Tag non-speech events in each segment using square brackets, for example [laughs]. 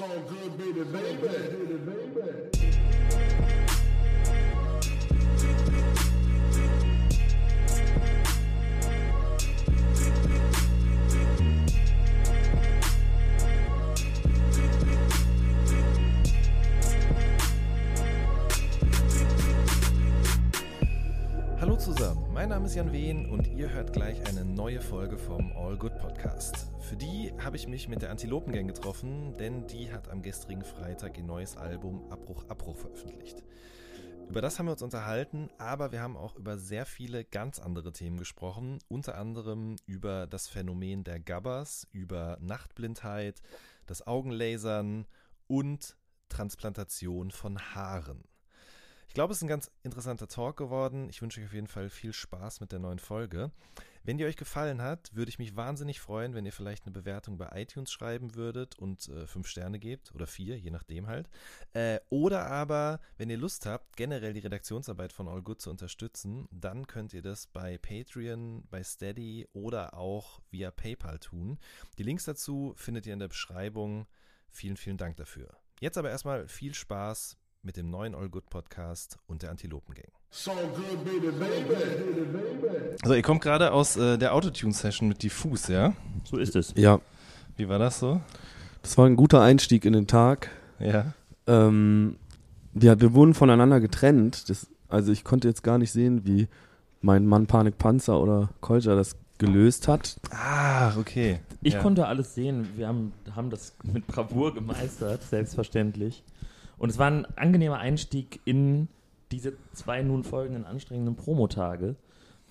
So good, baby, baby, baby. Hallo ist Jan Wehn und ihr hört gleich eine neue Folge vom All Good Podcast. Für die habe ich mich mit der Antilopengang getroffen, denn die hat am gestrigen Freitag ihr neues Album Abbruch Abbruch veröffentlicht. Über das haben wir uns unterhalten, aber wir haben auch über sehr viele ganz andere Themen gesprochen, unter anderem über das Phänomen der Gabbers, über Nachtblindheit, das Augenlasern und Transplantation von Haaren. Ich glaube, es ist ein ganz interessanter Talk geworden. Ich wünsche euch auf jeden Fall viel Spaß mit der neuen Folge. Wenn die euch gefallen hat, würde ich mich wahnsinnig freuen, wenn ihr vielleicht eine Bewertung bei iTunes schreiben würdet und äh, fünf Sterne gebt oder vier, je nachdem halt. Äh, oder aber, wenn ihr Lust habt, generell die Redaktionsarbeit von All Good zu unterstützen, dann könnt ihr das bei Patreon, bei Steady oder auch via PayPal tun. Die Links dazu findet ihr in der Beschreibung. Vielen, vielen Dank dafür. Jetzt aber erstmal viel Spaß mit dem neuen All Good Podcast und der Antilopengang. So good, baby, baby, baby. Also ihr kommt gerade aus äh, der Autotune-Session mit Diffus, ja? So ist es. Ja, Wie war das so? das war ein guter Einstieg in den Tag. Ja. Ähm, wir, wir wurden voneinander getrennt. Das, also ich konnte jetzt gar nicht sehen, wie mein Mann Panik Panzer oder Kolja das gelöst hat. Ah, okay. Ich ja. konnte alles sehen. Wir haben, haben das mit Bravour gemeistert, selbstverständlich. Und es war ein angenehmer Einstieg in diese zwei nun folgenden anstrengenden Promotage,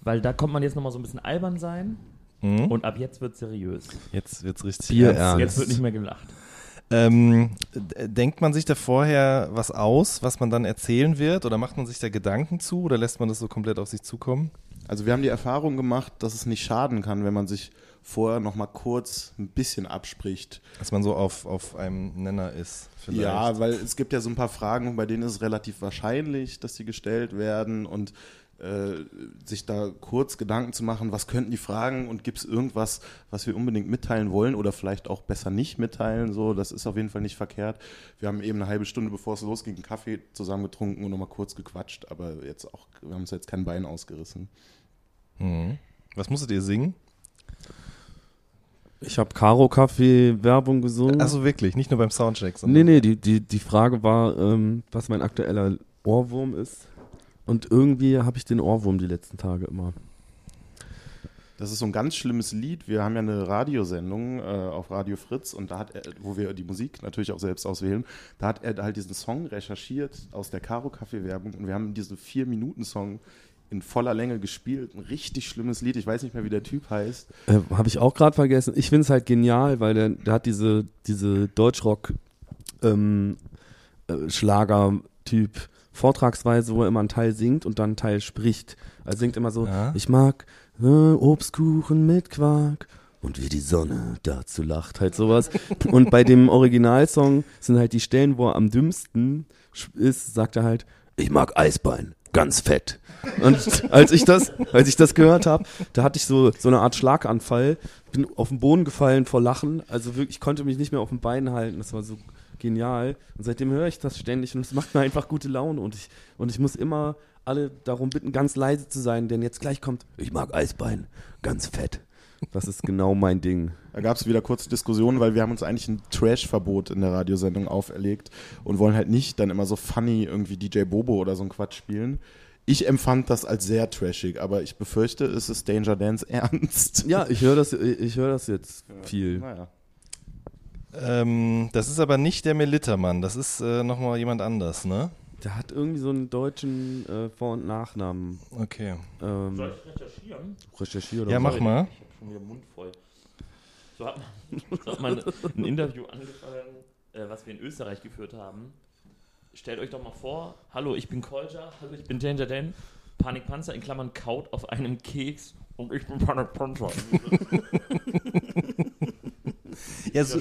weil da kommt man jetzt nochmal so ein bisschen albern sein Mhm. und ab jetzt wird seriös. Jetzt wird's richtig Bier ernst. Jetzt wird nicht mehr gelacht. Ähm, denkt man sich da vorher was aus, was man dann erzählen wird? Oder macht man sich da Gedanken zu? Oder lässt man das so komplett auf sich zukommen? Also wir haben die Erfahrung gemacht, dass es nicht schaden kann, wenn man sich vorher noch mal kurz ein bisschen abspricht. Dass man so auf, auf einem Nenner ist, vielleicht. Ja, weil es gibt ja so ein paar Fragen, bei denen ist es relativ wahrscheinlich, dass sie gestellt werden und äh, sich da kurz Gedanken zu machen, was könnten die Fragen und gibt es irgendwas, was wir unbedingt mitteilen wollen oder vielleicht auch besser nicht mitteilen, so, das ist auf jeden Fall nicht verkehrt. Wir haben eben eine halbe Stunde, bevor es losging, einen Kaffee zusammen getrunken und nochmal kurz gequatscht, aber jetzt auch, wir haben uns jetzt kein Bein ausgerissen. Mhm. Was musstet ihr singen? Ich habe Karo Kaffee Werbung gesungen. Achso, wirklich, nicht nur beim Soundcheck. nee, sondern- nee, die, die, die Frage war, ähm, was mein aktueller Ohrwurm ist. Und irgendwie habe ich den Ohrwurm die letzten Tage immer. Das ist so ein ganz schlimmes Lied. Wir haben ja eine Radiosendung äh, auf Radio Fritz und da hat er, wo wir die Musik natürlich auch selbst auswählen, da hat er halt diesen Song recherchiert aus der Caro Kaffee Werbung und wir haben diesen vier Minuten Song in voller Länge gespielt. Ein richtig schlimmes Lied. Ich weiß nicht mehr, wie der Typ heißt. Äh, habe ich auch gerade vergessen. Ich finde es halt genial, weil der, der hat diese, diese Deutschrock ähm, äh, Schlager-Typ Vortragsweise, wo er immer einen Teil singt und dann einen Teil spricht. Er singt immer so, Ja. ich mag äh, Obstkuchen mit Quark und wie die Sonne dazu lacht, halt sowas. [laughs] und bei dem Originalsong sind halt die Stellen, wo er am dümmsten ist, sagt er halt, ich mag Eisbein, ganz fett. Und als ich das, als ich das gehört habe, da hatte ich so, so eine Art Schlaganfall, bin auf den Boden gefallen vor Lachen. Also wirklich, ich konnte mich nicht mehr auf den Beinen halten. Das war so genial. Und seitdem höre ich das ständig und es macht mir einfach gute Laune. Und ich, und ich muss immer alle darum bitten, ganz leise zu sein, denn jetzt gleich kommt, ich mag Eisbein, ganz fett. Das ist genau mein Ding. Da gab es wieder kurze Diskussionen, weil wir haben uns eigentlich ein Trash-Verbot in der Radiosendung auferlegt und wollen halt nicht dann immer so funny irgendwie DJ Bobo oder so ein Quatsch spielen. Ich empfand das als sehr trashig, aber ich befürchte, es ist Danger Dance [laughs] ernst. Ja, ich höre das, ich höre das jetzt viel. Naja. Ähm, das ist aber nicht der Melittermann, das ist äh, nochmal jemand anders, ne? Der hat irgendwie so einen deutschen äh, Vor- und Nachnamen. Okay. Ähm, Soll ich recherchieren? recherchiere oder Ja, mach mal. Ich schon wieder Mund voll. So hat man, [laughs] so hat man ein Interview angefangen, äh, was wir in Österreich geführt haben. Stellt euch doch mal vor, hallo, ich bin Kolja, hallo, ich bin Danger Dan, Panikpanzer in Klammern kaut auf einem Keks und ich bin Panikpanzer. [laughs] Ja, so.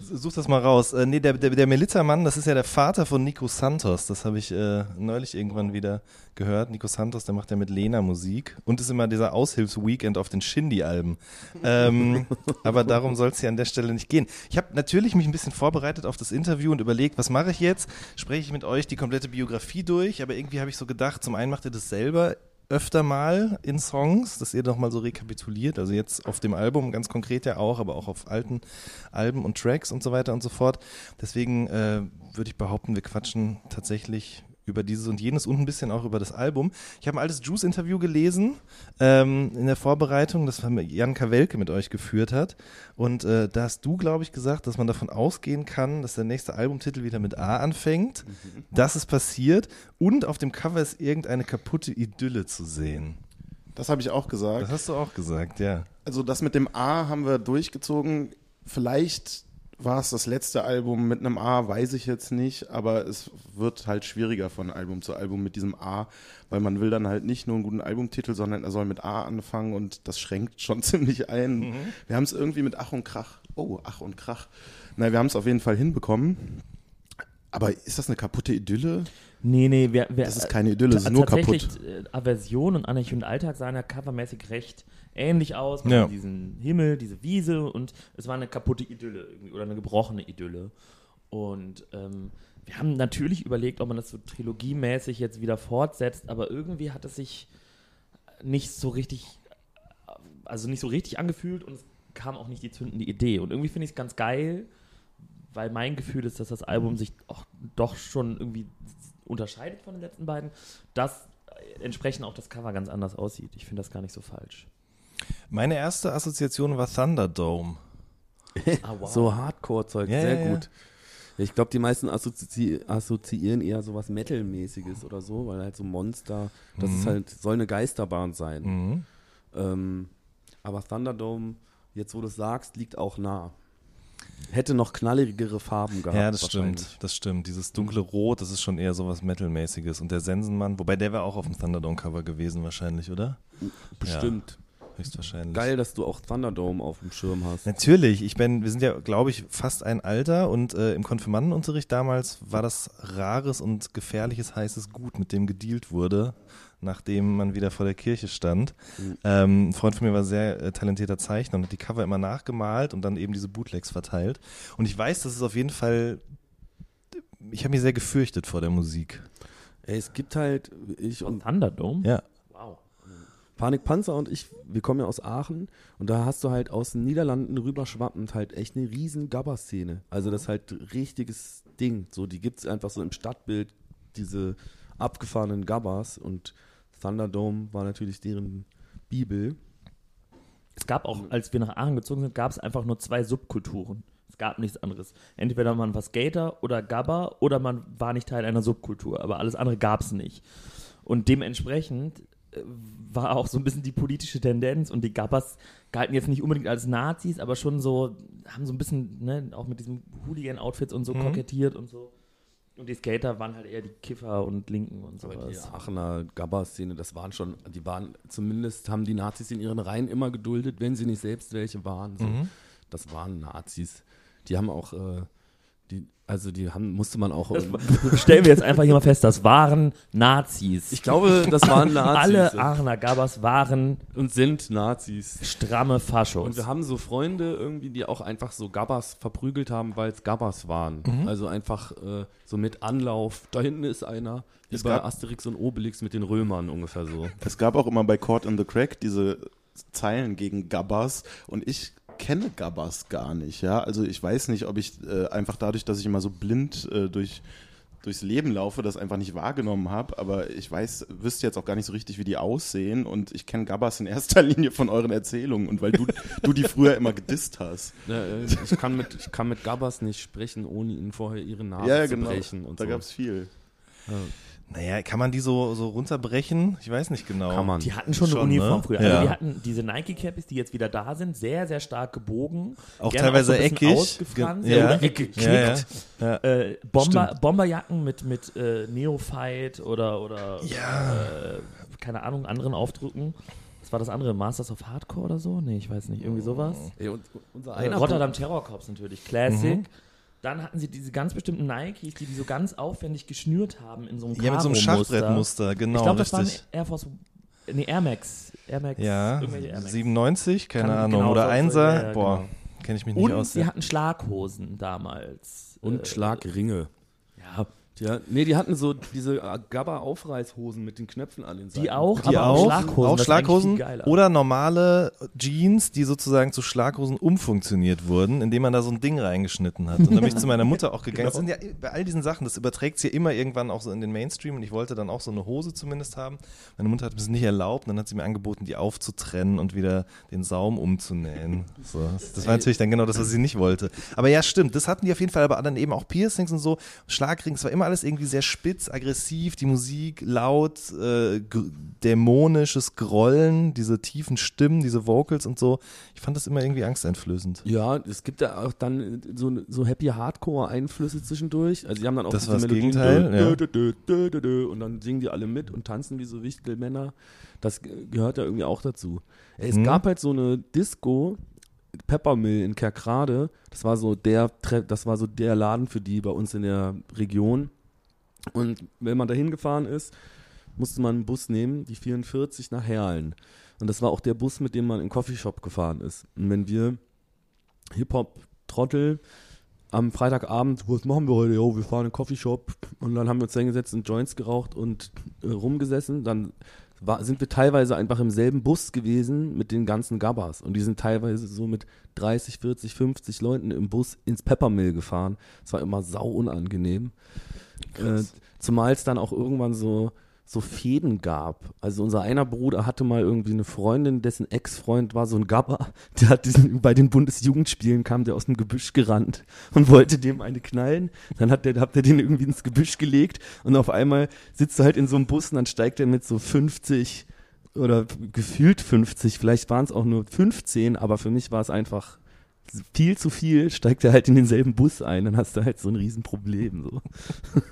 Such das mal raus. Äh, nee, der, der, der Melita-Mann, das ist ja der Vater von Nico Santos. Das habe ich äh, neulich irgendwann wieder gehört. Nico Santos, der macht ja mit Lena Musik und ist immer dieser Aushilfs-Weekend auf den Shindy-Alben. Ähm, [laughs] aber darum soll es hier an der Stelle nicht gehen. Ich habe natürlich mich ein bisschen vorbereitet auf das Interview und überlegt, was mache ich jetzt? Spreche ich mit euch die komplette Biografie durch, aber irgendwie habe ich so gedacht, zum einen macht ihr das selber öfter mal in Songs, dass ihr doch mal so rekapituliert. Also jetzt auf dem Album ganz konkret ja auch, aber auch auf alten Alben und Tracks und so weiter und so fort. Deswegen äh, würde ich behaupten, wir quatschen tatsächlich über dieses und jenes und ein bisschen auch über das Album. Ich habe ein altes Juice-Interview gelesen ähm, in der Vorbereitung, das Jan Kawelke mit euch geführt hat. Und äh, da hast du, glaube ich, gesagt, dass man davon ausgehen kann, dass der nächste Albumtitel wieder mit A anfängt. Das ist passiert. Und auf dem Cover ist irgendeine kaputte Idylle zu sehen. Das habe ich auch gesagt. Das hast du auch gesagt, ja. Also das mit dem A haben wir durchgezogen. Vielleicht war es das letzte Album mit einem A, weiß ich jetzt nicht, aber es wird halt schwieriger von Album zu Album mit diesem A, weil man will dann halt nicht nur einen guten Albumtitel, sondern er soll mit A anfangen und das schränkt schon [laughs] ziemlich ein. Mhm. Wir haben es irgendwie mit Ach und Krach, oh, Ach und Krach. Nein, wir haben es auf jeden Fall hinbekommen. Aber ist das eine kaputte Idylle? Nee, nee, wir, wir, Das ist keine Idylle, es ist nur kaputt. äh, Aversion und Anarchie und Alltag ja covermäßig recht ähnlich aus. Man Ja. hat diesen Himmel, diese Wiese und es war eine kaputte Idylle irgendwie oder eine gebrochene Idylle. Und ähm, wir haben natürlich überlegt, ob man das so trilogiemäßig jetzt wieder fortsetzt, aber irgendwie hat es sich nicht so richtig, also nicht so richtig angefühlt und es kam auch nicht die zündende Idee. Und irgendwie finde ich es ganz geil, weil mein Gefühl ist, dass das Album sich auch doch schon irgendwie unterscheidet von den letzten beiden, dass entsprechend auch das Cover ganz anders aussieht. Ich finde das gar nicht so falsch. Meine erste Assoziation war Thunderdome. Ah, [laughs] wow. So Hardcore-Zeug, Ja, sehr ja, ja. gut. Ich glaube, die meisten assozi assoziieren eher sowas Metal-mäßiges oder so, weil halt so Monster, das ist halt, soll eine Geisterbahn sein. Mhm. Ähm, aber Thunderdome, jetzt wo du es sagst, liegt auch nah. Hätte noch knalligere Farben gehabt. Ja, das stimmt, das stimmt. Dieses dunkle Rot, das ist schon eher sowas Metal-mäßiges. Und der Sensenmann, wobei der wäre auch auf dem Thunderdome-Cover gewesen wahrscheinlich, oder? Bestimmt. Höchstwahrscheinlich. Geil, dass du auch Thunderdome auf dem Schirm hast. Natürlich, ich bin, wir sind ja, glaube ich, fast ein Alter und äh, im Konfirmandenunterricht damals war das rares und gefährliches heißes Gut, mit dem gedealt wurde, nachdem man wieder vor der Kirche stand. Ähm, ein Freund von mir war sehr äh, talentierter Zeichner und hat die Cover immer nachgemalt und dann eben diese Bootlegs verteilt. Und ich weiß, dass es auf jeden Fall, ich habe mich sehr gefürchtet vor der Musik. Ey, es gibt halt, ich Und und Thunderdome? Ja. Wow. Panik Panzer und ich, wir kommen ja aus Aachen und da hast du halt aus den Niederlanden rüberschwappend halt echt eine riesen Gabber-Szene. Also das ist halt richtiges Ding. So, die gibt es einfach so im Stadtbild, diese abgefahrenen Gabbers und Thunderdome war natürlich deren Bibel. Es gab auch, als wir nach Aachen gezogen sind, gab es einfach nur zwei Subkulturen. Es gab nichts anderes. Entweder man war Skater oder Gabber oder man war nicht Teil einer Subkultur, aber alles andere gab es nicht. Und dementsprechend war auch so ein bisschen die politische Tendenz und die Gabbers galten jetzt nicht unbedingt als Nazis, aber schon so, haben so ein bisschen, ne, auch mit diesen Hooligan-Outfits und so Mhm. kokettiert und so. Und die Skater waren halt eher die Kiffer und Linken und Aber die sowas. Aachener Gabber-Szene, das waren schon, die waren, zumindest haben die Nazis in ihren Reihen immer geduldet, wenn sie nicht selbst welche waren. So. Mhm. Das waren Nazis. Die haben auch, äh, die, also die haben, musste man auch. [laughs] Stellen wir jetzt einfach hier mal fest, das waren Nazis. ich glaube, das waren [laughs] Nazis. Alle Aachener Gabbers waren und sind Nazis. stramme Faschos. Und wir haben so Freunde irgendwie, die auch einfach so Gabbers verprügelt haben, weil es Gabbers waren. Also einfach äh, so mit Anlauf. Da hinten ist einer, wie Es bei gab- Asterix und Obelix mit den Römern ungefähr so. Es gab auch immer bei Caught in the Crack diese Zeilen gegen Gabbas und ich kenne Gabbas gar nicht, ja. Also ich weiß nicht, ob ich äh, einfach dadurch, dass ich immer so blind äh, durch durchs Leben laufe, das einfach nicht wahrgenommen habe, aber ich weiß, wüsste jetzt auch gar nicht so richtig, wie die aussehen und ich kenne Gabbas in erster [laughs] Linie von euren Erzählungen und weil du, du die früher immer gedisst hast. Ja, äh, ich, kann mit, ich kann mit Gabbers nicht sprechen, ohne ihnen vorher ihre Nase ja, zu genau. brechen. Und da so. gab es viel. Naja, kann man die so, so runterbrechen? Ich weiß nicht genau. Kann man. die hatten schon eine Schon, Uniform ne? früher. Ja. Also die hatten diese Nike-Cappies, die jetzt wieder da sind, sehr, sehr stark gebogen. Auch teilweise so ein bisschen eckig. Ausgefranst, Ge- ja, oder eckig Ja, ja. Äh, Bomber, Stimmt. Bomberjacken mit, mit äh, Neophyte oder, oder Ja. äh, keine Ahnung, anderen Aufdrücken. was war das andere? Masters of Hardcore oder so? Nee, ich weiß nicht, irgendwie sowas. Ey, und, unser Äh, einer Rotterdam Terror Corps natürlich, Classic. Mhm. Dann hatten sie diese ganz bestimmten Nikes, die die so ganz aufwendig geschnürt haben in so einem Ja, mit so einem. Schachbrettmuster, genau, Ich glaube, das waren. Air Force, nee, Air Max. Air Max, Ja, irgendwelche Air Max. 97, keine Kann- Ahnung. genau, Oder so- Einser, ja, ja, boah, genau. kenne ich mich nicht Und aus. sie ja. hatten Schlaghosen damals. und Äh, Schlagringe. Ja, Ja, nee, die hatten so diese Gabba-Aufreißhosen mit den Knöpfen an den Seiten. die auch, Die aber auch, Schlaghosen. auch Schlaghosen oder normale Jeans, die sozusagen zu Schlaghosen umfunktioniert wurden, indem man da so ein Ding reingeschnitten hat. Und dann bin ich zu meiner Mutter auch gegangen. [laughs] Das sind ja bei all diesen Sachen, das überträgt sich ja immer irgendwann auch so in den Mainstream und ich wollte dann auch so eine Hose zumindest haben. Meine Mutter hat mir das nicht erlaubt und dann hat sie mir angeboten, die aufzutrennen und wieder den Saum umzunähen. So, das, das war natürlich dann genau das, was sie nicht wollte. Aber ja, stimmt, das hatten die auf jeden Fall, aber dann eben auch Piercings und so. Schlagrings war immer alles irgendwie sehr spitz, aggressiv, die Musik laut, äh, dämonisches Grollen, diese tiefen Stimmen, diese Vocals und so. Ich fand das immer irgendwie angsteinflößend. Ja, es gibt ja auch dann so, so Happy Hardcore-Einflüsse zwischendurch. Also die haben dann auch Das diese war das Melodien, Gegenteil, dö, dö, dö, und dann singen die alle mit und tanzen wie so Wichtelmänner. Das ge- gehört ja irgendwie auch dazu. Es Mhm. gab halt so eine Disco, Peppermill in Kerkrade. Das war so der, das war so der Laden für die bei uns in der Region. Und wenn man da hingefahren ist, musste man einen Bus nehmen, die 44 nach Herlen. Und das war auch der Bus, mit dem man in den Coffeeshop gefahren ist. Und wenn wir Hip-Hop-Trottel am Freitagabend, was machen wir heute? Jo, wir fahren in den Coffeeshop. Und dann haben wir uns hingesetzt und Joints geraucht und äh, rumgesessen. Dann war, sind wir teilweise einfach im selben Bus gewesen mit den ganzen Gabbas. Und die sind teilweise so mit 30, 40, 50 Leuten im Bus ins Peppermill gefahren. Das war immer sau unangenehm. Äh, zumal es dann auch irgendwann so, so Fäden gab. Also unser einer Bruder hatte mal irgendwie eine Freundin, dessen Ex-Freund war so ein Gabber. Der hat diesen, bei den Bundesjugendspielen kam der aus dem Gebüsch gerannt und wollte dem eine knallen. Dann hat der, habt ihr den irgendwie ins Gebüsch gelegt und auf einmal sitzt er halt in so einem Bus und dann steigt er mit so 50 oder gefühlt 50, vielleicht waren es auch nur 15, aber für mich war es einfach viel zu viel, steigt er halt in denselben Bus ein, dann hast du halt so ein Riesenproblem. So. [laughs]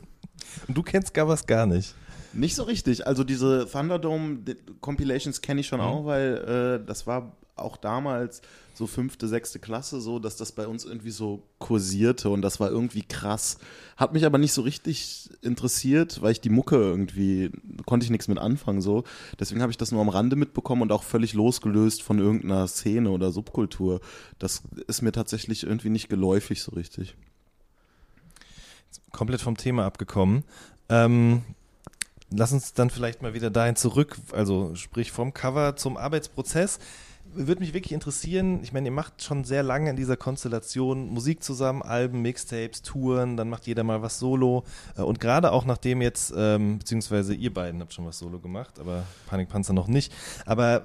Und du kennst Gabas gar nicht. Nicht so richtig. Also diese Thunderdome Compilations kenne ich schon auch, weil äh, das war auch damals so fünfte, sechste Klasse so, dass das bei uns irgendwie so kursierte und das war irgendwie krass. Hat mich aber nicht so richtig interessiert, weil ich die Mucke irgendwie, konnte ich nichts mit anfangen so. Deswegen habe ich das nur am Rande mitbekommen und auch völlig losgelöst von irgendeiner Szene oder Subkultur. Das ist mir tatsächlich irgendwie nicht geläufig so richtig. komplett vom Thema abgekommen. Ähm, lass uns dann vielleicht mal wieder dahin zurück, also sprich vom Cover zum Arbeitsprozess. Würde mich wirklich interessieren, ich meine, ihr macht schon sehr lange in dieser Konstellation Musik zusammen, Alben, Mixtapes, Touren, dann macht jeder mal was solo. Äh, Und gerade auch nachdem jetzt, ähm, beziehungsweise ihr beiden habt schon was solo gemacht, aber Panikpanzer noch nicht. Aber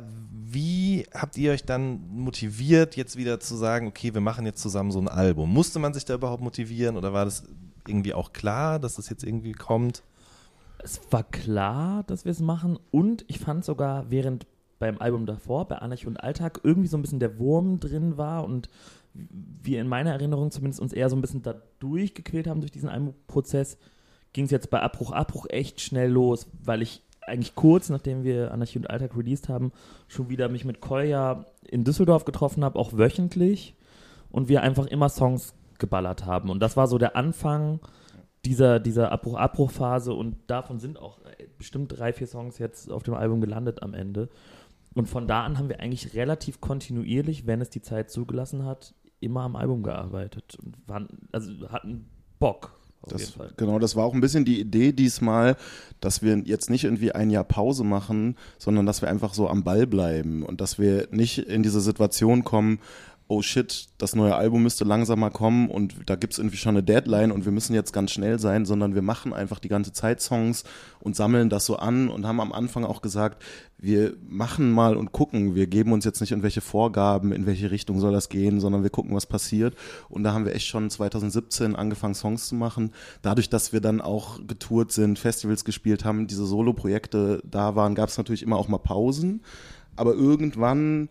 wie habt ihr euch dann motiviert, jetzt wieder zu sagen, okay, wir machen jetzt zusammen so ein Album? Musste man sich da überhaupt motivieren oder war das irgendwie auch klar, dass das jetzt irgendwie kommt? Es war klar, dass wir es machen und ich fand sogar, während beim Album davor, bei Anarchie und Alltag, irgendwie so ein bisschen der Wurm drin war und wir in meiner Erinnerung zumindest uns eher so ein bisschen da durchgequält haben durch diesen Albumprozess, ging es jetzt bei Abbruch, Abbruch echt schnell los, weil ich eigentlich kurz, nachdem wir Anarchie und Alltag released haben, schon wieder mich mit Kolja in Düsseldorf getroffen habe, auch wöchentlich und wir einfach immer Songs geballert haben und das war so der Anfang dieser, dieser Abbruch-Abbruch-Phase und davon sind auch äh, bestimmt drei, vier Songs jetzt auf dem Album gelandet am Ende. Und von da an haben wir eigentlich relativ kontinuierlich, wenn es die Zeit zugelassen hat, immer am Album gearbeitet und waren, also hatten Bock auf Das, jeden Fall. genau, das war auch ein bisschen die Idee diesmal, dass wir jetzt nicht irgendwie ein Jahr Pause machen, sondern dass wir einfach so am Ball bleiben und dass wir nicht in diese Situation kommen, oh shit, das neue Album müsste langsam mal kommen und da gibt's irgendwie schon eine Deadline und wir müssen jetzt ganz schnell sein, sondern wir machen einfach die ganze Zeit Songs und sammeln das so an und haben am Anfang auch gesagt, wir machen mal und gucken, wir geben uns jetzt nicht irgendwelche Vorgaben, in welche Richtung soll das gehen, sondern wir gucken, was passiert. Und da haben wir echt schon 2017 angefangen Songs zu machen. Dadurch, dass wir dann auch getourt sind, Festivals gespielt haben, diese Solo-Projekte da waren, gab's natürlich immer auch mal Pausen, aber irgendwann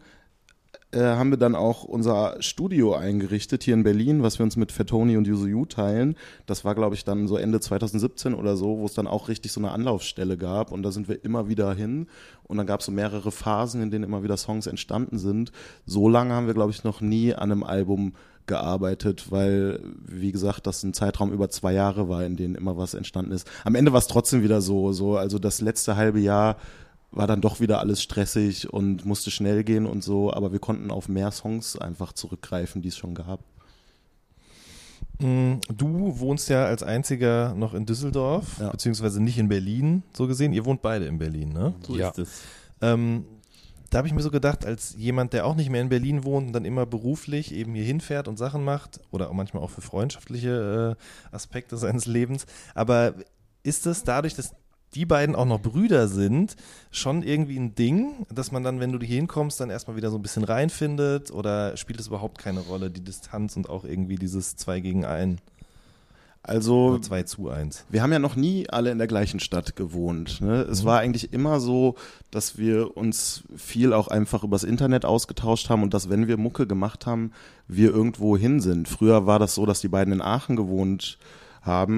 äh, haben wir dann auch unser Studio eingerichtet hier in Berlin, was wir uns mit Fettoni und Yuzu teilen. Das war, glaube ich, dann so Ende 2017 oder so, wo es dann auch richtig so eine Anlaufstelle gab. Und da sind wir immer wieder hin. Und dann gab es so mehrere Phasen, in denen immer wieder Songs entstanden sind. So lange haben wir, glaube ich, noch nie an einem Album gearbeitet, weil, wie gesagt, das ein Zeitraum über zwei Jahre war, in denen immer was entstanden ist. Am Ende war es trotzdem wieder so, so, also das letzte halbe Jahr war dann doch wieder alles stressig und musste schnell gehen und so, aber wir konnten auf mehr Songs einfach zurückgreifen, die es schon gab. Mm, Du wohnst ja als einziger noch in Düsseldorf, Ja. beziehungsweise nicht in Berlin, so gesehen. Ihr wohnt beide in Berlin, ne? So Ja. ist es. Ähm, da habe ich mir so gedacht, als jemand, der auch nicht mehr in Berlin wohnt und dann immer beruflich eben hier hinfährt und Sachen macht oder auch manchmal auch für freundschaftliche äh, Aspekte [laughs] seines Lebens, aber ist es dadurch, dass die beiden auch noch Brüder sind, schon irgendwie ein Ding, dass man dann, wenn du hier hinkommst, dann erstmal wieder so ein bisschen reinfindet oder spielt es überhaupt keine Rolle, die Distanz und auch irgendwie dieses 2 gegen 1 Also 2 zu 1? wir haben ja noch nie alle in der gleichen Stadt gewohnt. Ne? Es war eigentlich immer so, dass wir uns viel auch einfach übers Internet ausgetauscht haben und dass, wenn wir Mucke gemacht haben, wir irgendwo hin sind. Früher war das so, dass die beiden in Aachen gewohnt haben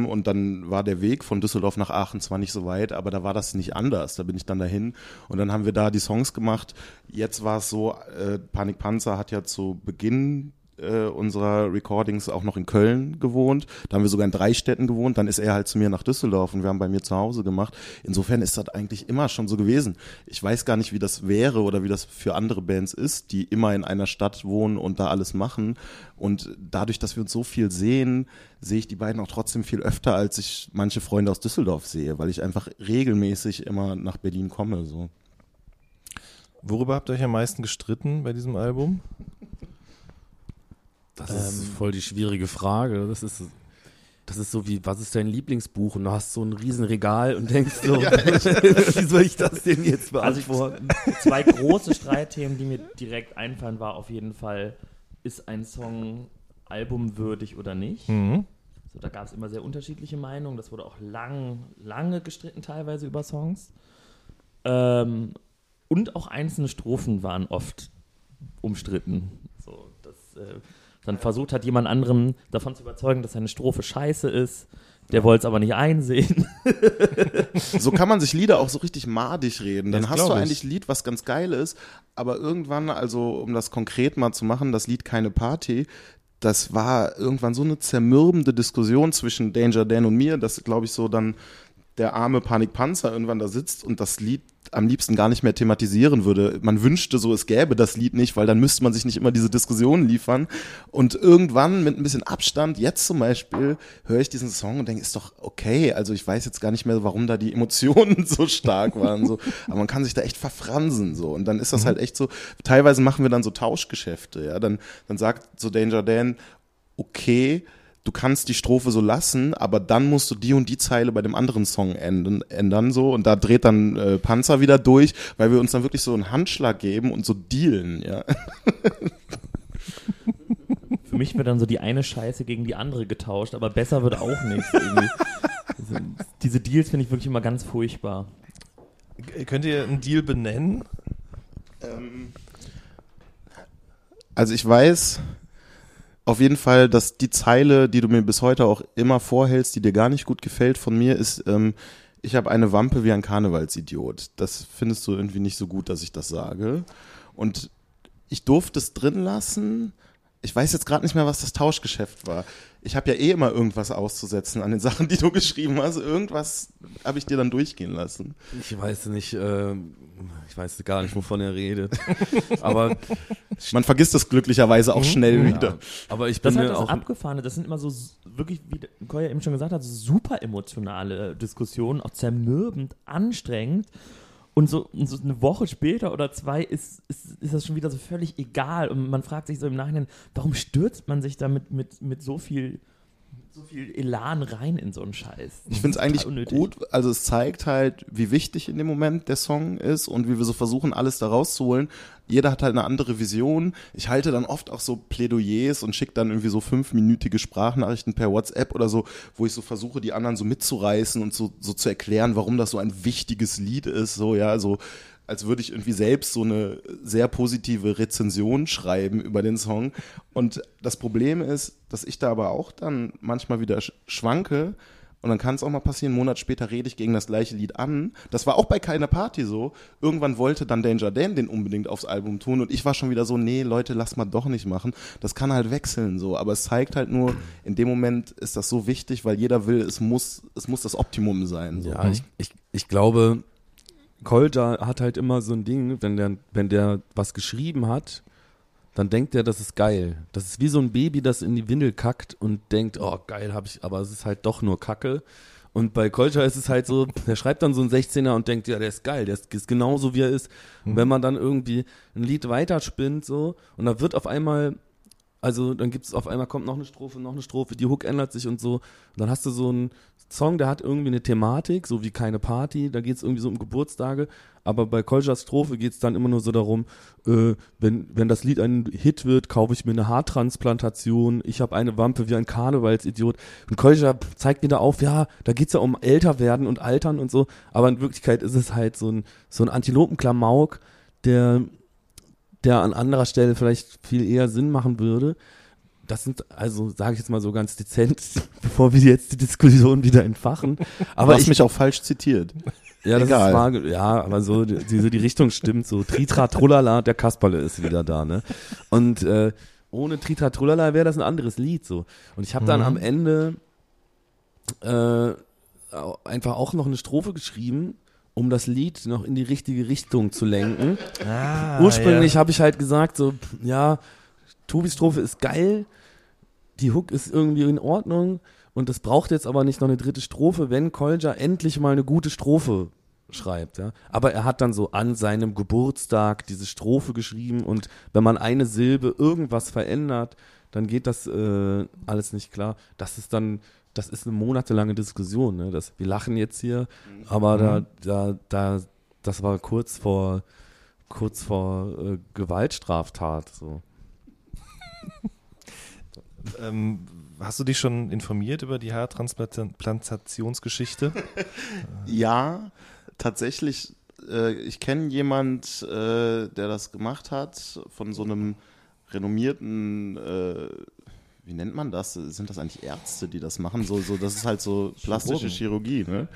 und dann war der Weg von Düsseldorf nach Aachen zwar nicht so weit, aber da war das nicht anders. Da bin ich dann dahin und dann haben wir da die Songs gemacht. Jetzt war es so, äh, Panik Panzer hat ja zu Beginn äh, unserer Recordings auch noch in Köln gewohnt. Da haben wir sogar in drei Städten gewohnt. Dann ist er halt zu mir nach Düsseldorf und wir haben bei mir zu Hause gemacht. Insofern ist das eigentlich immer schon so gewesen. Ich weiß gar nicht, wie das wäre oder wie das für andere Bands ist, die immer in einer Stadt wohnen und da alles machen. Und dadurch, dass wir uns so viel sehen, sehe ich die beiden auch trotzdem viel öfter, als ich manche Freunde aus Düsseldorf sehe, weil ich einfach regelmäßig immer nach Berlin komme. So. Worüber habt ihr euch am meisten gestritten bei diesem Album? Das ist voll die schwierige Frage. Das ist, das ist so wie, was ist dein Lieblingsbuch? Und du hast so ein Riesenregal und denkst so, [laughs] [laughs] wie soll ich das denn jetzt Also ich, beantworten? zwei große Streitthemen, die mir direkt einfallen, war auf jeden Fall, ist ein Song albumwürdig oder nicht? Mhm. So, da gab es immer sehr unterschiedliche Meinungen. Das wurde auch lang, lange gestritten, teilweise über Songs. Ähm, und auch einzelne Strophen waren oft umstritten. So, dass äh, dann versucht hat, jemand anderem davon zu überzeugen, dass seine Strophe scheiße ist. Der wollte es aber nicht einsehen. [laughs] So kann man sich Lieder auch so richtig madig reden. Dann Das hast du eigentlich ein Lied, was ganz geil ist, aber irgendwann, also um das konkret mal zu machen, das Lied Keine Party, das war irgendwann so eine zermürbende Diskussion zwischen Danger Dan und mir, dass, glaube ich, so dann der arme Panikpanzer irgendwann da sitzt und das Lied am liebsten gar nicht mehr thematisieren würde. Man wünschte so, es gäbe das Lied nicht, weil dann müsste man sich nicht immer diese Diskussionen liefern. Und irgendwann mit ein bisschen Abstand, jetzt zum Beispiel, höre ich diesen Song und denke, ist doch okay. Also ich weiß jetzt gar nicht mehr, warum da die Emotionen [laughs] so stark waren. So. Aber man kann sich da echt verfransen. So. Und dann ist das halt echt so, teilweise machen wir dann so Tauschgeschäfte. Ja? Dann, dann sagt so Danger Dan, okay, du kannst die Strophe so lassen, aber dann musst du die und die Zeile bei dem anderen Song ändern, ändern so und da dreht dann äh, Panzer wieder durch, weil wir uns dann wirklich so einen Handschlag geben und so dealen, ja. [laughs] Für mich wird dann so die eine Scheiße gegen die andere getauscht, aber besser wird auch nichts. Irgendwie. Also, diese Deals finde ich wirklich immer ganz furchtbar. Könnt ihr einen Deal benennen? Also ich weiß auf jeden Fall, dass die Zeile, die du mir bis heute auch immer vorhältst, die dir gar nicht gut gefällt von mir, ist, ähm, ich habe eine Wampe wie ein Karnevalsidiot. Das findest du irgendwie nicht so gut, dass ich das sage. Und ich durfte es drin lassen. Ich weiß jetzt gerade nicht mehr, was das Tauschgeschäft war. Ich habe ja eh immer irgendwas auszusetzen an den [laughs] Sachen, die du geschrieben hast. Irgendwas habe ich dir dann durchgehen lassen. Ich weiß nicht, äh, ich weiß gar nicht, wovon er redet. [laughs] Aber, Man vergisst es glücklicherweise auch schnell wieder. ja, aber ich Das bin ist halt mir das auch Abgefahrene. Das sind immer so wirklich, wie Koya eben schon gesagt hat, so super emotionale Diskussionen, auch zermürbend, anstrengend. Und so, und so eine Woche später oder zwei ist, ist, ist das schon wieder so völlig egal. Und man fragt sich so im Nachhinein, warum stürzt man sich da mit, mit, mit so viel so viel Elan rein in so einen Scheiß? Ich finde es eigentlich unnötig. gut. Also es zeigt halt, wie wichtig in dem Moment der Song ist und wie wir so versuchen, alles da rauszuholen. Jeder hat halt eine andere Vision. Ich halte dann oft auch so Plädoyers und schicke dann irgendwie so fünfminütige Sprachnachrichten per WhatsApp oder so, wo ich so versuche, die anderen so mitzureißen und so, so zu erklären, warum das so ein wichtiges Lied ist. So, ja, so als würde ich irgendwie selbst so eine sehr positive Rezension schreiben über den Song. Und das Problem ist, dass ich da aber auch dann manchmal wieder sch- schwanke. Und dann kann es auch mal passieren, einen Monat später rede ich gegen das gleiche Lied an. Das war auch bei keiner Party so. Irgendwann wollte dann Danger Dan den unbedingt aufs Album tun und ich war schon wieder so, nee, Leute, lass mal doch nicht machen. Das kann halt wechseln so, aber es zeigt halt nur, in dem Moment ist das so wichtig, weil jeder will, es muss, es muss das Optimum sein. So. Ja, ich, ich, ich glaube, Kolja hat halt immer so ein Ding, wenn der, wenn der was geschrieben hat, dann denkt er, das ist geil. Das ist wie so ein Baby, das in die Windel kackt und denkt, oh geil, habe ich, aber es ist halt doch nur Kacke. Und bei Kolja ist es halt so, [laughs] der schreibt dann so einen 16er und denkt, ja, der ist geil, der ist, ist genauso wie er ist. Und wenn man dann irgendwie ein Lied weiterspinnt so und da wird auf einmal also dann gibt es auf einmal kommt noch eine Strophe, noch eine Strophe, die Hook ändert sich und so. Und dann hast du so einen Song, der hat irgendwie eine Thematik, so wie keine Party, da geht es irgendwie so um Geburtstage. Aber bei Koljas Strophe geht es dann immer nur so darum, äh, wenn, wenn das Lied ein Hit wird, kaufe ich mir eine Haartransplantation, ich habe eine Wampe wie ein Karnevalsidiot. Und Kolja zeigt mir da auf, ja, da geht's ja um älter werden und altern und so. Aber in Wirklichkeit ist es halt so ein, so ein Antilopenklamauk, der der an anderer Stelle vielleicht viel eher Sinn machen würde. Das sind, also sage ich jetzt mal so ganz dezent, [laughs] bevor wir jetzt die Diskussion wieder entfachen. Aber du hast ich, mich auch falsch zitiert. ja, das egal. ist wahr, ja, aber so, die, die, die Richtung stimmt, so Tritra Trullala, der Kasperle ist wieder da, ne? Und äh, ohne Tritra Trullala wäre das ein anderes Lied, so. Und ich habe dann am Ende äh, einfach auch noch eine Strophe geschrieben, um das Lied noch in die richtige Richtung zu lenken. Ah, Ursprünglich habe ich halt gesagt, so, ja, Tobis Strophe ist geil, die Hook ist irgendwie in Ordnung und es braucht jetzt aber nicht noch eine dritte Strophe, wenn Kolja endlich mal eine gute Strophe schreibt, ja. Aber er hat dann so an seinem Geburtstag diese Strophe geschrieben und wenn man eine Silbe irgendwas verändert, dann geht das äh, alles nicht klar. Das ist dann, das ist eine monatelange Diskussion, ne? Das, wir lachen jetzt hier, aber da, da, da, das war kurz vor, kurz vor äh, Gewaltstraftat, so. Ähm, hast du dich schon informiert über die Haartransplantationsgeschichte? [laughs] Ja, tatsächlich. Äh, ich kenne jemand, äh, der das gemacht hat, von so einem renommierten, äh, wie nennt man das? Sind das eigentlich Ärzte, die das machen? So, so, das ist halt so plastische Chirurgie, ne?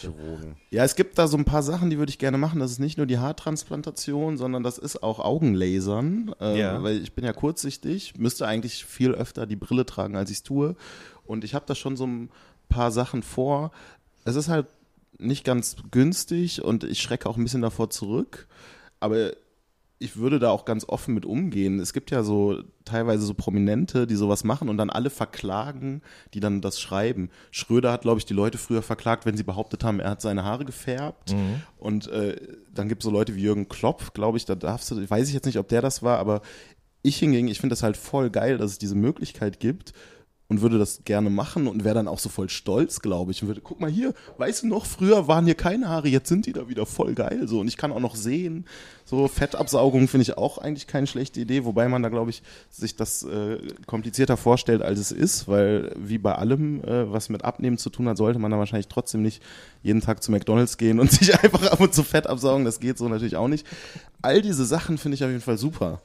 Chirurgen. Ja, es gibt da so ein paar Sachen, die würde ich gerne machen. Das ist nicht nur die Haartransplantation, sondern das ist auch Augenlasern. Äh, Ja. Weil ich bin ja kurzsichtig, müsste eigentlich viel öfter die Brille tragen, als ich es tue. Und ich habe da schon so ein paar Sachen vor. Es ist halt nicht ganz günstig und ich schrecke auch ein bisschen davor zurück. Aber ich würde da auch ganz offen mit umgehen. Es gibt ja so teilweise so Prominente, die sowas machen und dann alle verklagen, die dann das schreiben. Schröder hat, glaube ich, die Leute früher verklagt, wenn sie behauptet haben, er hat seine Haare gefärbt. Und äh, dann gibt es so Leute wie Jürgen Klopp, glaube ich, da darfst du, weiß ich jetzt nicht, ob der das war, aber ich hingegen, ich finde das halt voll geil, dass es diese Möglichkeit gibt und würde das gerne machen und wäre dann auch so voll stolz, glaube ich. Und würde, guck mal hier, weißt du noch, früher waren hier keine Haare, jetzt sind die da wieder voll geil. So, und ich kann auch noch sehen, so Fettabsaugung finde ich auch eigentlich keine schlechte Idee, wobei man da, glaube ich, sich das äh, komplizierter vorstellt, als es ist, weil wie bei allem, äh, was mit Abnehmen zu tun hat, sollte man da wahrscheinlich trotzdem nicht jeden Tag zu McDonalds gehen und [laughs] sich einfach ab und zu Fett absaugen. Das geht so natürlich auch nicht. All diese Sachen finde ich auf jeden Fall super.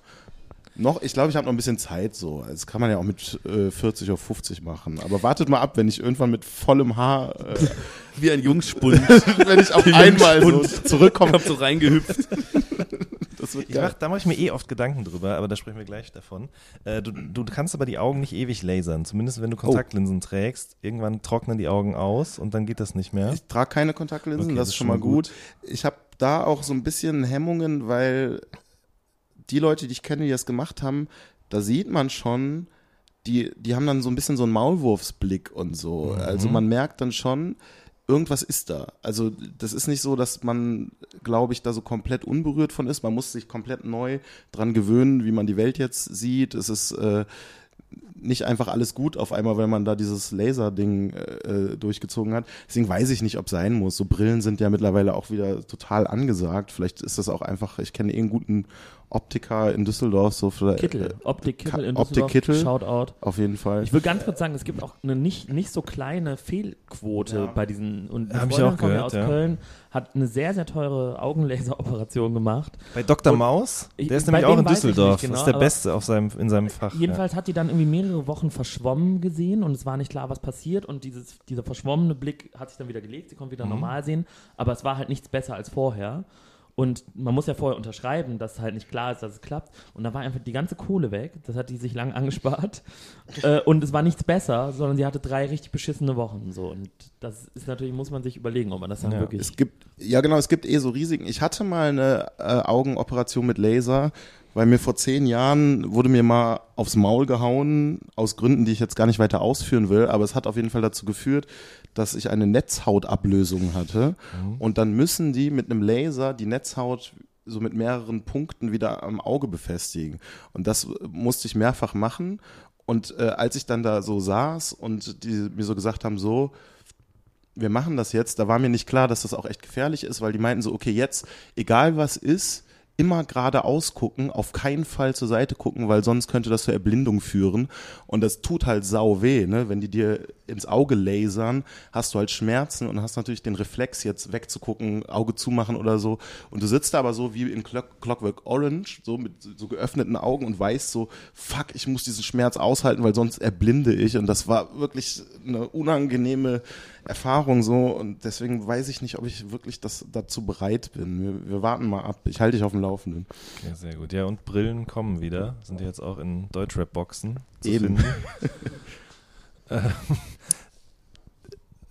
Noch, ich glaube, ich habe noch ein bisschen Zeit so. Das kann man ja auch mit äh, 40 auf 50 machen. Aber wartet mal ab, wenn ich irgendwann mit vollem Haar, äh, [laughs] Wie ein Jungspund. [laughs] wenn ich auf einmal so zurückkomme. Kommt so reingehüpft. [laughs] Das wird mach, da mache ich mir eh oft Gedanken drüber, aber da sprechen wir gleich davon. Äh, du, du kannst aber die Augen nicht ewig lasern. Zumindest wenn du Kontaktlinsen trägst. Irgendwann trocknen die Augen aus und dann geht das nicht mehr. Ich trage keine Kontaktlinsen, Okay, das ist schon mal gut. Ich habe da auch so ein bisschen Hemmungen, weil die Leute, die ich kenne, die das gemacht haben, da sieht man schon, die, die haben dann so ein bisschen so einen Maulwurfsblick und so. Also man merkt dann schon, irgendwas ist da. Also das ist nicht so, dass man, glaube ich, da so komplett unberührt von ist. Man muss sich komplett neu dran gewöhnen, wie man die Welt jetzt sieht. Es ist äh, nicht einfach alles gut auf einmal, wenn man da dieses Laser-Ding äh, durchgezogen hat. Deswegen weiß ich nicht, ob sein muss. So Brillen sind ja mittlerweile auch wieder total angesagt. Vielleicht ist das auch einfach, ich kenne eh einen guten Optika in Düsseldorf, so für, Kittel, äh, Optik Kittel in Optik Düsseldorf, Kittel. Shoutout. auf jeden Fall. Ich will ganz kurz sagen, es gibt auch eine nicht, nicht so kleine Fehlquote bei diesen. Und eine Hab ich Freundin auch von mir gehört, aus ja. Köln hat eine sehr, sehr teure Augenlaseroperation gemacht. Bei Dr. Und Maus, ich- der ist nämlich auch in Düsseldorf. genau, das ist der Beste auf seinem, in seinem Fach. Jedenfalls hat die dann irgendwie mehrere Wochen verschwommen gesehen und es war nicht klar, was passiert. Und dieses, dieser verschwommene Blick hat sich dann wieder gelegt, sie konnte wieder normal sehen, aber es war halt nichts besser als vorher. Und man muss ja vorher unterschreiben, dass halt nicht klar ist, dass es klappt. Und da war einfach die ganze Kohle weg. Das hat die sich lang [laughs] angespart. äh, und es war nichts besser, sondern sie hatte drei richtig beschissene Wochen. So. Und das ist natürlich, muss man sich überlegen, ob man das dann Ja. wirklich. Es gibt, ja genau, es gibt eh so Risiken. Ich hatte mal eine äh, Augenoperation mit Laser, weil mir vor zehn Jahren wurde mir mal aufs Maul gehauen, aus Gründen, die ich jetzt gar nicht weiter ausführen will, aber es hat auf jeden Fall dazu geführt, dass ich eine Netzhautablösung hatte. Und dann müssen die mit einem Laser die Netzhaut so mit mehreren Punkten wieder am Auge befestigen. Und das musste ich mehrfach machen. Und äh, als ich dann da so saß und die mir so gesagt haben, so, wir machen das jetzt, da war mir nicht klar, dass das auch echt gefährlich ist, weil die meinten so, okay, jetzt, egal was ist, immer geradeaus gucken, auf keinen Fall zur Seite gucken, weil sonst könnte das zur Erblindung führen. Und das tut halt sau weh, ne? Wenn die dir ins Auge lasern, hast du halt Schmerzen und hast natürlich den Reflex, jetzt wegzugucken, Auge zumachen oder so. Und du sitzt da aber so wie in Clock Clockwork Orange, so mit so geöffneten Augen und weißt so, fuck, ich muss diesen Schmerz aushalten, weil sonst erblinde ich. Und das war wirklich eine unangenehme Erfahrung so. Und deswegen weiß ich nicht, ob ich wirklich das dazu bereit bin. Wir, wir warten mal ab. Ich halte dich auf dem Laufenden. Okay, sehr gut. Ja, und Brillen kommen wieder. Sind jetzt auch in Deutschrap-Boxen Eben. finden. äh, [laughs]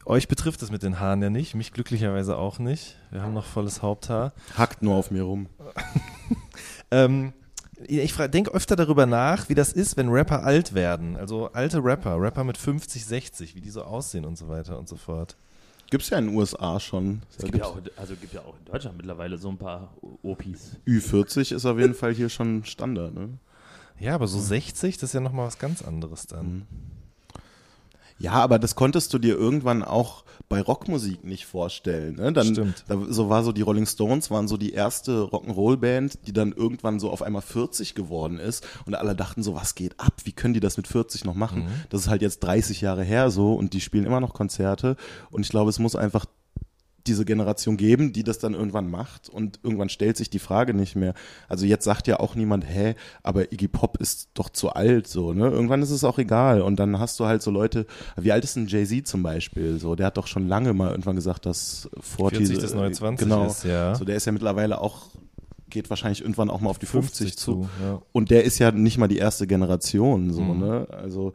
euch betrifft es mit den Haaren ja nicht, mich glücklicherweise auch nicht. Wir haben noch volles Haupthaar. Hackt nur auf mir rum. [laughs] Ähm, ich denke öfter darüber nach, wie das ist, wenn Rapper alt werden. Also alte Rapper, Rapper mit 50, 60, wie die so aussehen und so weiter und so fort. Gibt's ja in den USA schon. es gibt ja, auch, also gibt ja auch in Deutschland mittlerweile so ein paar Opis. Ü40 ist auf jeden Fall hier schon Standard, ne? Ja, aber so 60, das ist ja nochmal was ganz anderes dann. Ja, aber das konntest du dir irgendwann auch bei Rockmusik nicht vorstellen. Ne? Dann, Stimmt. Da, so war so die Rolling Stones waren so die erste Rock'n'Roll-Band, die dann irgendwann so auf einmal 40 geworden ist und alle dachten so, was geht ab? Wie können die das mit 40 noch machen? Das ist halt jetzt 30 Jahre her so und die spielen immer noch Konzerte und ich glaube, es muss einfach diese Generation geben, die das dann irgendwann macht und irgendwann stellt sich die Frage nicht mehr. Also jetzt sagt ja auch niemand, hä, aber Iggy Pop ist doch zu alt, so, ne? Irgendwann ist es auch egal und dann hast du halt so Leute, wie alt ist denn Jay-Z zum Beispiel, so, der hat doch schon lange mal irgendwann gesagt, dass 40, 40 das neue 20 genau, ist, ja. So, der ist ja mittlerweile auch, geht wahrscheinlich irgendwann auch mal auf die 50, zu. ja. Und der ist ja nicht mal die erste Generation, so, Mhm. ne? Also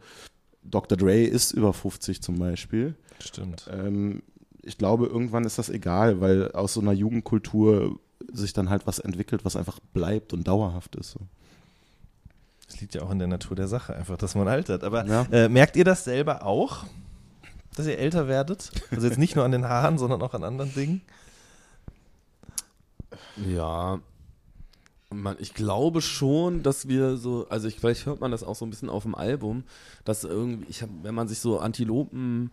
Dr. Dre ist über 50 zum Beispiel. Stimmt. Ähm, ich glaube, irgendwann ist das egal, weil aus so einer Jugendkultur sich dann halt was entwickelt, was einfach bleibt und dauerhaft ist. So. Das liegt ja auch in der Natur der Sache, einfach, dass man altert. Aber Ja. äh, merkt ihr das selber auch, dass ihr älter werdet? Also jetzt nicht nur an den Haaren, sondern auch an anderen Dingen? Ja. Man, ich glaube schon, dass wir so, also ich, vielleicht hört man das auch so ein bisschen auf dem Album, dass irgendwie, ich hab, wenn man sich so Antilopen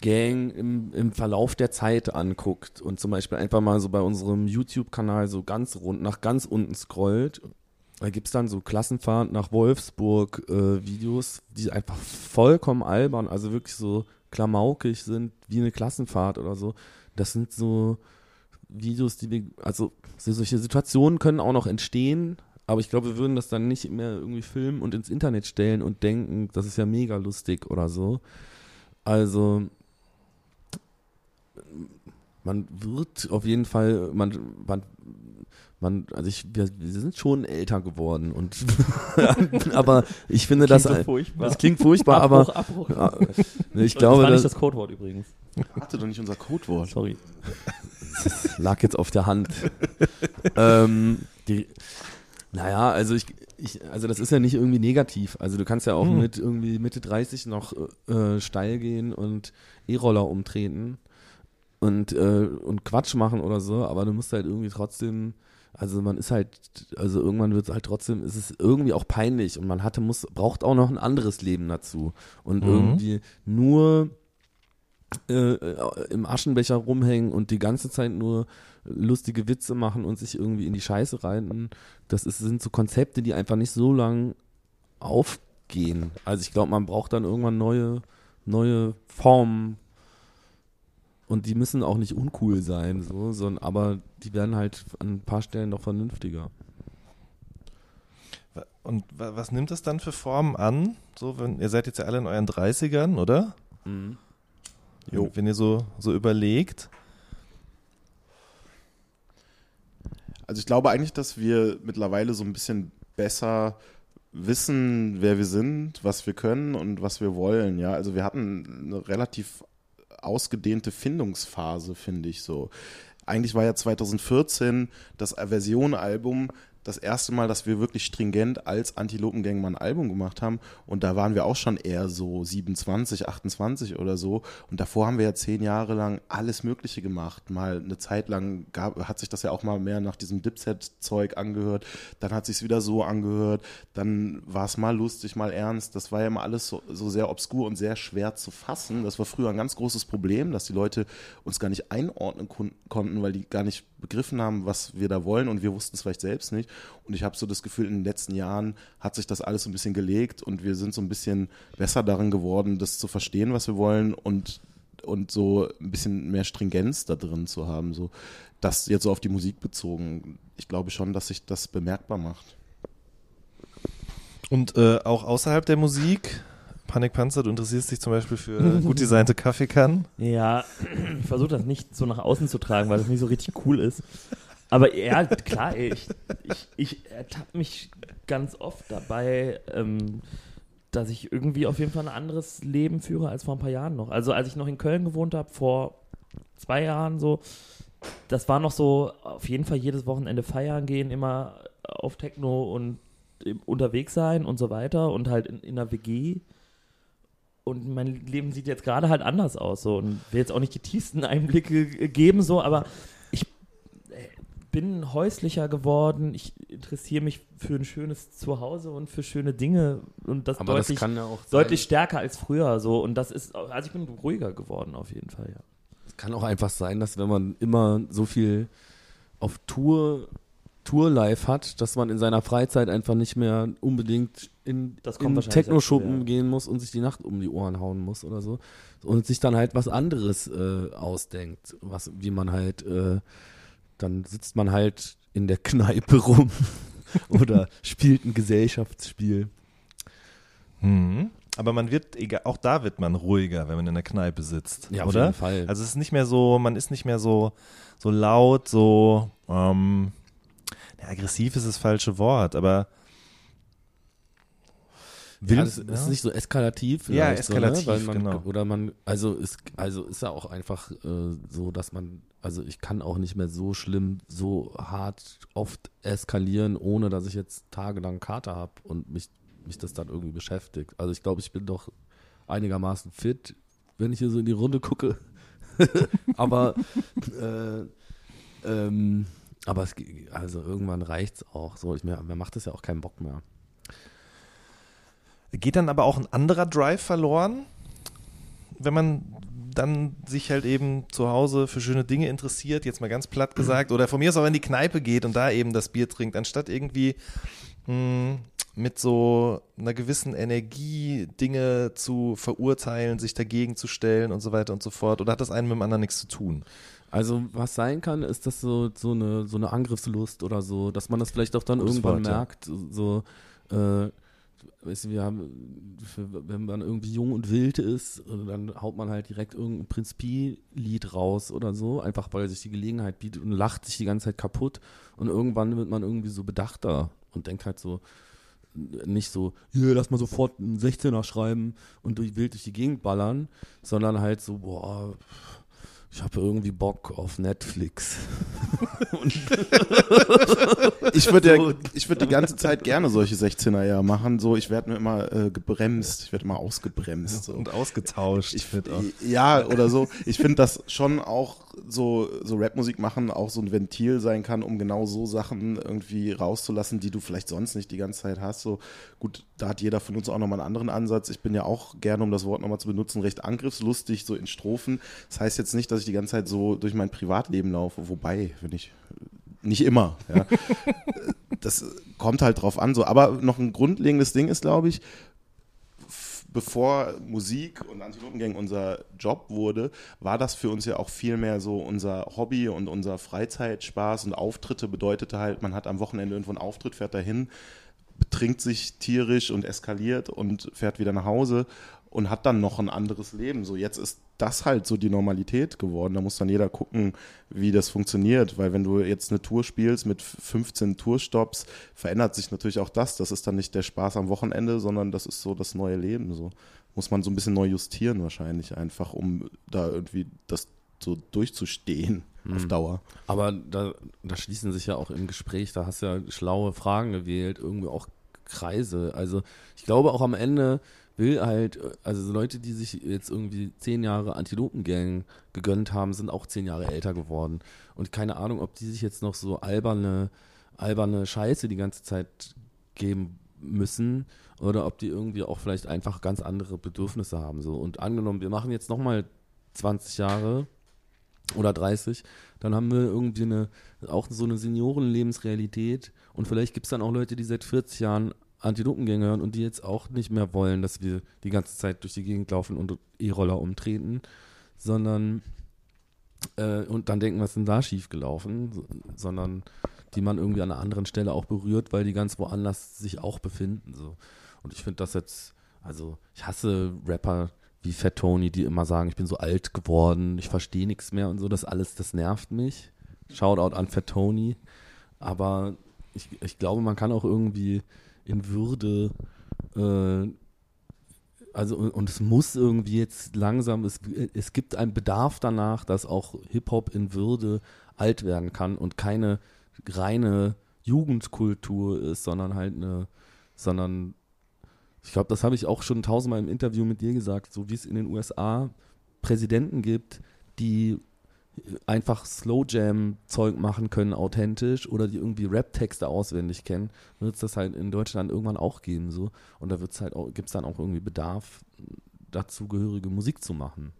Gang im, im Verlauf der Zeit anguckt und zum Beispiel einfach mal so bei unserem YouTube-Kanal so ganz rund nach ganz unten scrollt, da gibt's dann so Klassenfahrt nach Wolfsburg äh, Videos, die einfach vollkommen albern, also wirklich so klamaukig sind, wie eine Klassenfahrt oder so. Das sind so Videos, die wir, also so solche Situationen können auch noch entstehen, aber ich glaube, wir würden das dann nicht mehr irgendwie filmen und ins Internet stellen und denken, das ist ja mega lustig oder so. Also man wird auf jeden Fall, man, man, man also ich, wir, wir sind schon älter geworden und [laughs] aber ich finde das, Klingt so furchtbar. das klingt furchtbar, Abbruch, aber Abbruch. ja, ich das glaube, war nicht das, das Codewort übrigens. Hatte doch nicht unser Codewort. Sorry. lag jetzt auf der Hand. ähm, die, naja, also ich, ich, also das ist ja nicht irgendwie negativ. Also du kannst ja auch Hm. mit irgendwie Mitte 30 noch äh, steil gehen und E-Roller umtreten und, äh, und Quatsch machen oder so, aber du musst halt irgendwie trotzdem, also man ist halt, also irgendwann wird es halt trotzdem, ist es irgendwie auch peinlich und man hatte, muss, braucht auch noch ein anderes Leben dazu. Und Mhm. irgendwie nur äh, im Aschenbecher rumhängen und die ganze Zeit nur lustige Witze machen und sich irgendwie in die Scheiße reiten. Das ist, sind so Konzepte, die einfach nicht so lang aufgehen. Also ich glaube, man braucht dann irgendwann neue, neue Formen. Und die müssen auch nicht uncool sein, so, sondern, aber die werden halt an ein paar Stellen noch vernünftiger. Und wa- was nimmt das dann für Formen an? So, wenn, ihr seid jetzt ja alle in euren 30ern, oder? Jo. Wenn ihr so, so überlegt. Also ich glaube eigentlich, dass wir mittlerweile so ein bisschen besser wissen, wer wir sind, was wir können und was wir wollen. Ja, also wir hatten eine relativ ausgedehnte Findungsphase, finde ich so. Eigentlich war ja 2014 das Aversion-Album das erste Mal, dass wir wirklich stringent als Antilopengang mal ein Album gemacht haben. Und da waren wir auch schon eher so 27, 28 oder so. Und davor haben wir ja zehn Jahre lang alles Mögliche gemacht. Mal eine Zeit lang gab, hat sich das ja auch mal mehr nach diesem Dipset-Zeug angehört. Dann hat sich wieder so angehört. Dann war es mal lustig, mal ernst. Das war ja immer alles so, so sehr obskur und sehr schwer zu fassen. Das war früher ein ganz großes Problem, dass die Leute uns gar nicht einordnen kon konnten, weil die gar nicht begriffen haben, was wir da wollen und wir wussten es vielleicht selbst nicht. Und ich habe so das Gefühl, in den letzten Jahren hat sich das alles so ein bisschen gelegt und wir sind so ein bisschen besser darin geworden, das zu verstehen, was wir wollen und, und so ein bisschen mehr Stringenz da drin zu haben. So, das jetzt so auf die Musik bezogen. Ich glaube schon, dass sich das bemerkbar macht. Und äh, auch außerhalb der Musik, Panikpanzer, du interessierst dich zum Beispiel für [laughs] gut designte Kaffeekannen. Ja, [clears throat] ich versuche das nicht so nach außen zu tragen, weil das nicht so richtig cool ist. Aber ja, klar, ich, ich, ich ertappe mich ganz oft dabei, ähm, dass ich irgendwie auf jeden Fall ein anderes Leben führe als vor ein paar Jahren noch. Also als ich noch in Köln gewohnt habe, vor zwei Jahren so, das war noch so, auf jeden Fall jedes Wochenende feiern gehen, immer auf Techno und unterwegs sein und so weiter und halt in, in einer WG. Und mein Leben sieht jetzt gerade halt anders aus so und will jetzt auch nicht die tiefsten Einblicke geben so, aber ich äh, bin häuslicher geworden. Ich interessiere mich für ein schönes Zuhause und für schöne Dinge und das Aber deutlich, das kann ja auch sein, deutlich stärker als früher so und das ist also ich bin ruhiger geworden auf jeden Fall ja. Es kann auch einfach sein, dass wenn man immer so viel auf Tour Tour live hat, dass man in seiner Freizeit einfach nicht mehr unbedingt in, in Techno-Schuppen ja. gehen muss und sich die Nacht um die Ohren hauen muss oder so und sich dann halt was anderes äh, ausdenkt, was wie man halt äh, dann sitzt man halt in der [laughs] Kneipe rum [laughs] oder spielt ein Gesellschaftsspiel. Mhm. Aber man wird, egal, auch da wird man ruhiger, wenn man in der Kneipe sitzt, Ja, auf oder? jeden Fall. Also es ist nicht mehr so, man ist nicht mehr so, so laut, so ähm, ja, aggressiv ist das falsche Wort, aber Ja, Will- das ist ja. nicht so eskalativ. Ja, eskalativ, so, ne? Man, genau. Oder man, also ist, also ist ja auch einfach äh, so, dass man, also ich kann auch nicht mehr so schlimm, so hart oft eskalieren, ohne dass ich jetzt tagelang Kater habe und mich, mich das dann irgendwie beschäftigt. Also ich glaube, ich bin doch einigermaßen fit, wenn ich hier so in die Runde gucke. [laughs] aber äh, ähm, aber es, also irgendwann reicht's auch. So, ich mir, mir macht das ja auch keinen Bock mehr. Geht dann aber auch ein anderer Drive verloren, wenn man dann sich halt eben zu Hause für schöne Dinge interessiert, jetzt mal ganz platt gesagt, oder von mir aus auch in die Kneipe geht und da eben das Bier trinkt, anstatt irgendwie mh, mit so einer gewissen Energie Dinge zu verurteilen, sich dagegen zu stellen und so weiter und so fort. Oder hat das einen mit dem anderen nichts zu tun? Also was sein kann, ist das so, so, eine, so eine Angriffslust oder so, dass man das vielleicht auch dann Gutes irgendwann Wort, merkt, so, äh, weißt du, wir haben, wenn man irgendwie jung und wild ist, äh, dann haut man halt direkt irgendein Prinz Pi-Lied raus oder so, einfach weil sich die Gelegenheit bietet und lacht sich die ganze Zeit kaputt. Und irgendwann wird man irgendwie so bedachter und denkt halt so, nicht so, hier, lass mal sofort einen 16er schreiben und durch, wild durch die Gegend ballern, sondern halt so, boah, ich habe irgendwie Bock auf Netflix. [laughs] [laughs] [laughs] Ich würde ja, ich würde die ganze Zeit gerne solche 16er ja machen. So, ich werde mir immer äh, gebremst, ich werde immer ausgebremst. So. Und ausgetauscht. Ich auch. Ja, oder so. Ich finde das schon auch so, so Rapmusik machen auch so ein Ventil sein kann, um genau so Sachen irgendwie rauszulassen, die du vielleicht sonst nicht die ganze Zeit hast. So gut, da hat jeder von uns auch nochmal einen anderen Ansatz. Ich bin ja auch gerne, um das Wort nochmal zu benutzen, recht angriffslustig, so in Strophen. Das heißt jetzt nicht, dass ich die ganze Zeit so durch mein Privatleben laufe, wobei, wenn ich nicht immer. Ja. [laughs] das kommt halt drauf an. So. Aber noch ein grundlegendes Ding ist, glaube ich, bevor Musik und Antilopengang unser Job wurde, war das für uns ja auch viel mehr so unser Hobby und unser Freizeitspaß und Auftritte bedeutete halt, man hat am Wochenende irgendwo einen Auftritt, fährt dahin, betrinkt sich tierisch und eskaliert und fährt wieder nach Hause und hat dann noch ein anderes Leben. So jetzt ist das halt so die Normalität geworden. Da muss dann jeder gucken, wie das funktioniert, weil wenn du jetzt eine Tour spielst mit 15 Tourstops, verändert sich natürlich auch das. Das ist dann nicht der Spaß am Wochenende, sondern das ist so das neue Leben. So muss man so ein bisschen neu justieren wahrscheinlich einfach, um da irgendwie das so durchzustehen auf Dauer. Aber da, da schließen sich ja auch im Gespräch, da hast du ja schlaue Fragen gewählt, irgendwie auch Kreise. Also ich glaube auch am Ende will halt, also so Leute, die sich jetzt irgendwie zehn Jahre Antilopengang gegönnt haben, sind auch zehn Jahre älter geworden. Und keine Ahnung, ob die sich jetzt noch so alberne, alberne Scheiße die ganze Zeit geben müssen oder ob die irgendwie auch vielleicht einfach ganz andere Bedürfnisse haben. So. Und angenommen, wir machen jetzt nochmal 20 Jahre oder 30, dann haben wir irgendwie eine, auch so eine Seniorenlebensrealität und vielleicht gibt es dann auch Leute, die seit 40 Jahren Antilopengänge hören und die jetzt auch nicht mehr wollen, dass wir die ganze Zeit durch die Gegend laufen und E-Roller umtreten, sondern äh, und dann denken, was ist denn da schiefgelaufen, so, sondern die man irgendwie an einer anderen Stelle auch berührt, weil die ganz woanders sich auch befinden. So. Und ich finde das jetzt, also ich hasse Rapper wie Fat Tony, die immer sagen, ich bin so alt geworden, ich verstehe nichts mehr und so, das alles, das nervt mich. Shoutout an Fat Tony. Aber ich, ich glaube, man kann auch irgendwie in Würde, äh, also und, es muss irgendwie jetzt langsam, es, es gibt einen Bedarf danach, dass auch Hip-Hop in Würde alt werden kann und keine reine Jugendkultur ist, sondern halt eine, sondern ich glaube, das habe ich auch schon tausendmal im Interview mit dir gesagt, so wie es in den USA Präsidenten gibt, die einfach Slow Jam Zeug machen können, authentisch oder die irgendwie Rap-Texte auswendig kennen, wird es das halt in Deutschland irgendwann auch geben so und da wird's halt auch, gibt es dann auch irgendwie Bedarf, dazugehörige Musik zu machen.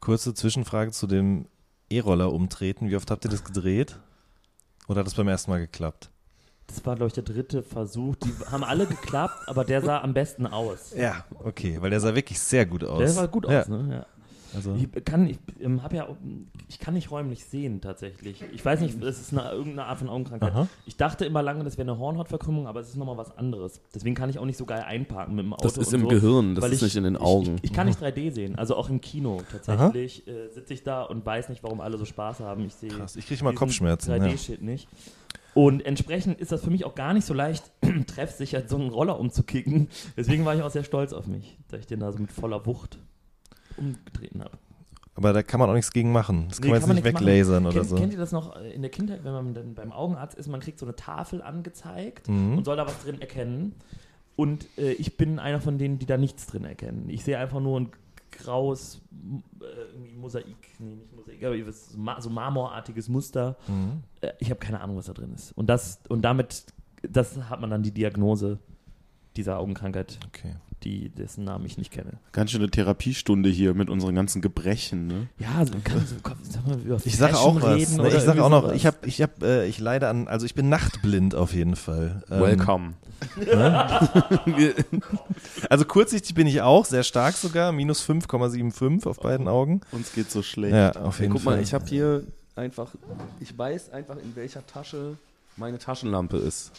Kurze Zwischenfrage zu dem E-Roller umtreten. Wie oft habt ihr das gedreht? Oder hat das beim ersten Mal geklappt? Das war, glaube ich, der dritte Versuch. Die haben alle geklappt, aber der sah am besten aus. Ja, okay, weil der sah wirklich sehr gut aus. Der sah gut ja, aus, ne? Ja. Also, Ich kann, ich ähm, habe ja, ich kann nicht räumlich sehen tatsächlich. Ich weiß nicht, das ist eine, irgendeine Art von Augenkrankheit. Aha. Ich dachte immer lange, das wäre eine Hornhautverkrümmung, aber es ist nochmal was anderes. Deswegen kann ich auch nicht so geil einparken mit dem Auto. Das ist und im so, Gehirn, das weil ist ich, nicht in den Augen. Ich, ich kann nicht 3D sehen, also auch im Kino tatsächlich äh, sitze ich da und weiß nicht, warum alle so Spaß haben. Ich sehe krass. Ich kriege diesen Kopfschmerzen. Ja. 3D-Shit nicht. Und entsprechend ist das für mich auch gar nicht so leicht, [clears throat] treffsicher so einen Roller umzukicken. Deswegen war ich auch sehr stolz auf mich, dass ich den da so mit voller Wucht umgetreten habe. Aber da kann man auch nichts gegen machen. Das kann Nee, man jetzt nicht nichts machen. weglasern oder kennt, so. Kennt ihr das noch äh, in der Kindheit, wenn man dann beim Augenarzt ist, man kriegt so eine Tafel angezeigt Mhm. und soll da was drin erkennen. Und äh, ich bin einer von denen, die da nichts drin erkennen. Ich sehe einfach nur ein graues äh, Mosaik, nee, nicht Mosaik, aber so, ma so marmorartiges Muster. Mhm. Äh, ich habe keine Ahnung, was da drin ist. Und das und damit, das hat man dann die Diagnose dieser Augenkrankheit, Okay. Die dessen Namen ich nicht kenne. Ganz schöne Therapiestunde hier mit unseren ganzen Gebrechen. Ne? Ja, so kann so, sag mal, über Ich sage auch was. Ne? Ich sage auch noch, ich habe, ich habe, äh, ich leide an, also ich bin nachtblind auf jeden Fall. Ähm, Welcome. [laughs] Also kurzsichtig bin ich auch, sehr stark sogar, minus 5,75 auf beiden Augen. Uns geht so schlecht. Ja, auf jeden Guck Fall. mal, ich habe hier einfach, ich weiß einfach, in welcher Tasche meine Taschenlampe ist.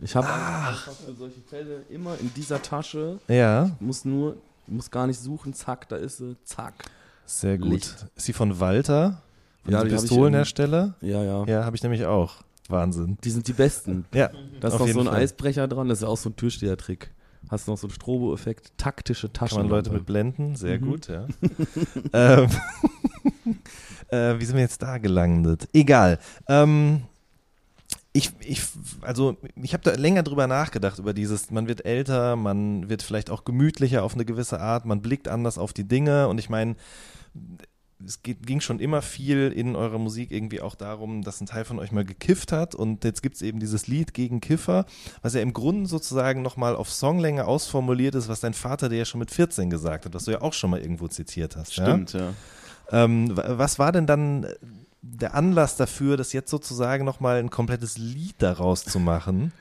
Ich habe für solche Fälle immer in dieser Tasche, ja, muss nur, muss gar nicht suchen, zack, da ist sie, zack. sehr gut. Licht. Ist sie von Walter? Von Ja, ja, die hab ich Pistolenhersteller? Ja, ja. Ja, habe ich nämlich auch. Wahnsinn. Die sind die besten. [laughs] Ja, Da ist noch so ein Fall. Eisbrecher dran, das ist auch so ein Türstehertrick. Hast noch so einen Strobo-Effekt, taktische Kann Taschen. man Leute mit blenden, sehr Mhm. gut, ja. [laughs] ähm, [laughs] äh, wie sind wir jetzt da gelandet? Egal. Ähm, ich, ich, also ich habe da länger drüber nachgedacht, über dieses, man wird älter, man wird vielleicht auch gemütlicher auf eine gewisse Art, man blickt anders auf die Dinge und ich meine, es geht, ging schon immer viel in eurer Musik irgendwie auch darum, dass ein Teil von euch mal gekifft hat und jetzt gibt es eben dieses Lied gegen Kiffer, was ja im Grunde sozusagen nochmal auf Songlänge ausformuliert ist, was dein Vater dir ja schon mit 14 gesagt hat, was du ja auch schon mal irgendwo zitiert hast. Stimmt, ja. Ja? Ähm, wa- was war denn dann der Anlass dafür, das jetzt sozusagen nochmal ein komplettes Lied daraus zu machen?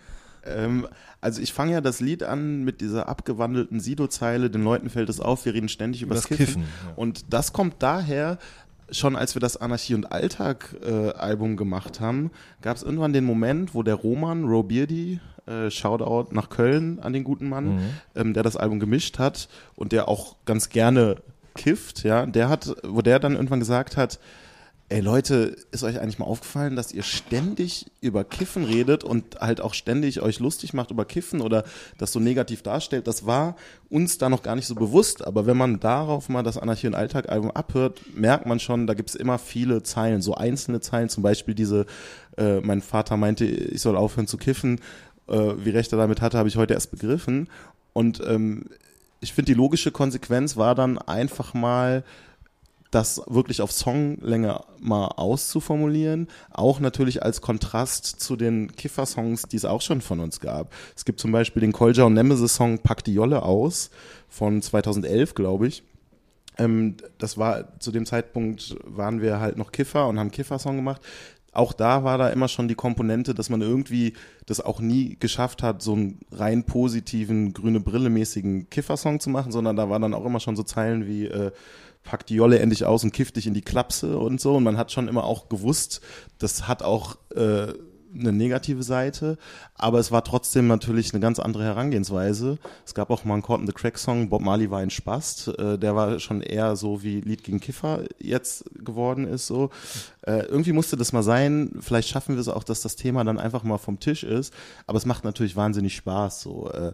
Ähm, also ich fange ja das Lied an mit dieser abgewandelten Sido-Zeile, den Leuten fällt es auf, wir reden ständig über das Kiffen. Kiffen, ja. Und das kommt daher, schon als wir das Anarchie und Alltag äh, Album gemacht haben, gab es irgendwann den Moment, wo der Roman, Ro Beardy, äh, Shoutout nach Köln an den guten Mann, ähm, der das Album gemischt hat und der auch ganz gerne kifft, ja, der hat, wo der dann irgendwann gesagt hat, Ey Leute, ist euch eigentlich mal aufgefallen, dass ihr ständig über Kiffen redet und halt auch ständig euch lustig macht über Kiffen oder das so negativ darstellt? Das war uns da noch gar nicht so bewusst, aber wenn man darauf mal das Anarchie und Alltag Album abhört, merkt man schon, da gibt's immer viele Zeilen, so einzelne Zeilen, zum Beispiel diese, äh, mein Vater meinte, ich soll aufhören zu kiffen, äh, wie recht er damit hatte, habe ich heute erst begriffen. Und ähm, ich finde, die logische Konsequenz war dann einfach mal, das wirklich auf Songlänge mal auszuformulieren, auch natürlich als Kontrast zu den Kiffer-Songs, die es auch schon von uns gab. Es gibt zum Beispiel den Kolja und Nemesis-Song Pack die Jolle aus von 2011, glaube ich. Ähm, das war, zu dem Zeitpunkt waren wir halt noch Kiffer und haben Kiffer-Song gemacht. Auch da war da immer schon die Komponente, dass man irgendwie das auch nie geschafft hat, so einen rein positiven, grüne Brille-mäßigen Kiffer-Song zu machen, sondern da waren dann auch immer schon so Zeilen wie, äh, pack die Jolle endlich aus und kiff dich in die Klapse und so. Und man hat schon immer auch gewusst, das hat auch äh, eine negative Seite, aber es war trotzdem natürlich eine ganz andere Herangehensweise. Es gab auch mal einen Caught in the Crack Song, Bob Marley war ein Spast, äh, der war schon eher so wie Lied gegen Kiffer jetzt geworden ist so. Äh, irgendwie musste das mal sein, vielleicht schaffen wir es auch, dass das Thema dann einfach mal vom Tisch ist, aber es macht natürlich wahnsinnig Spaß so. Äh,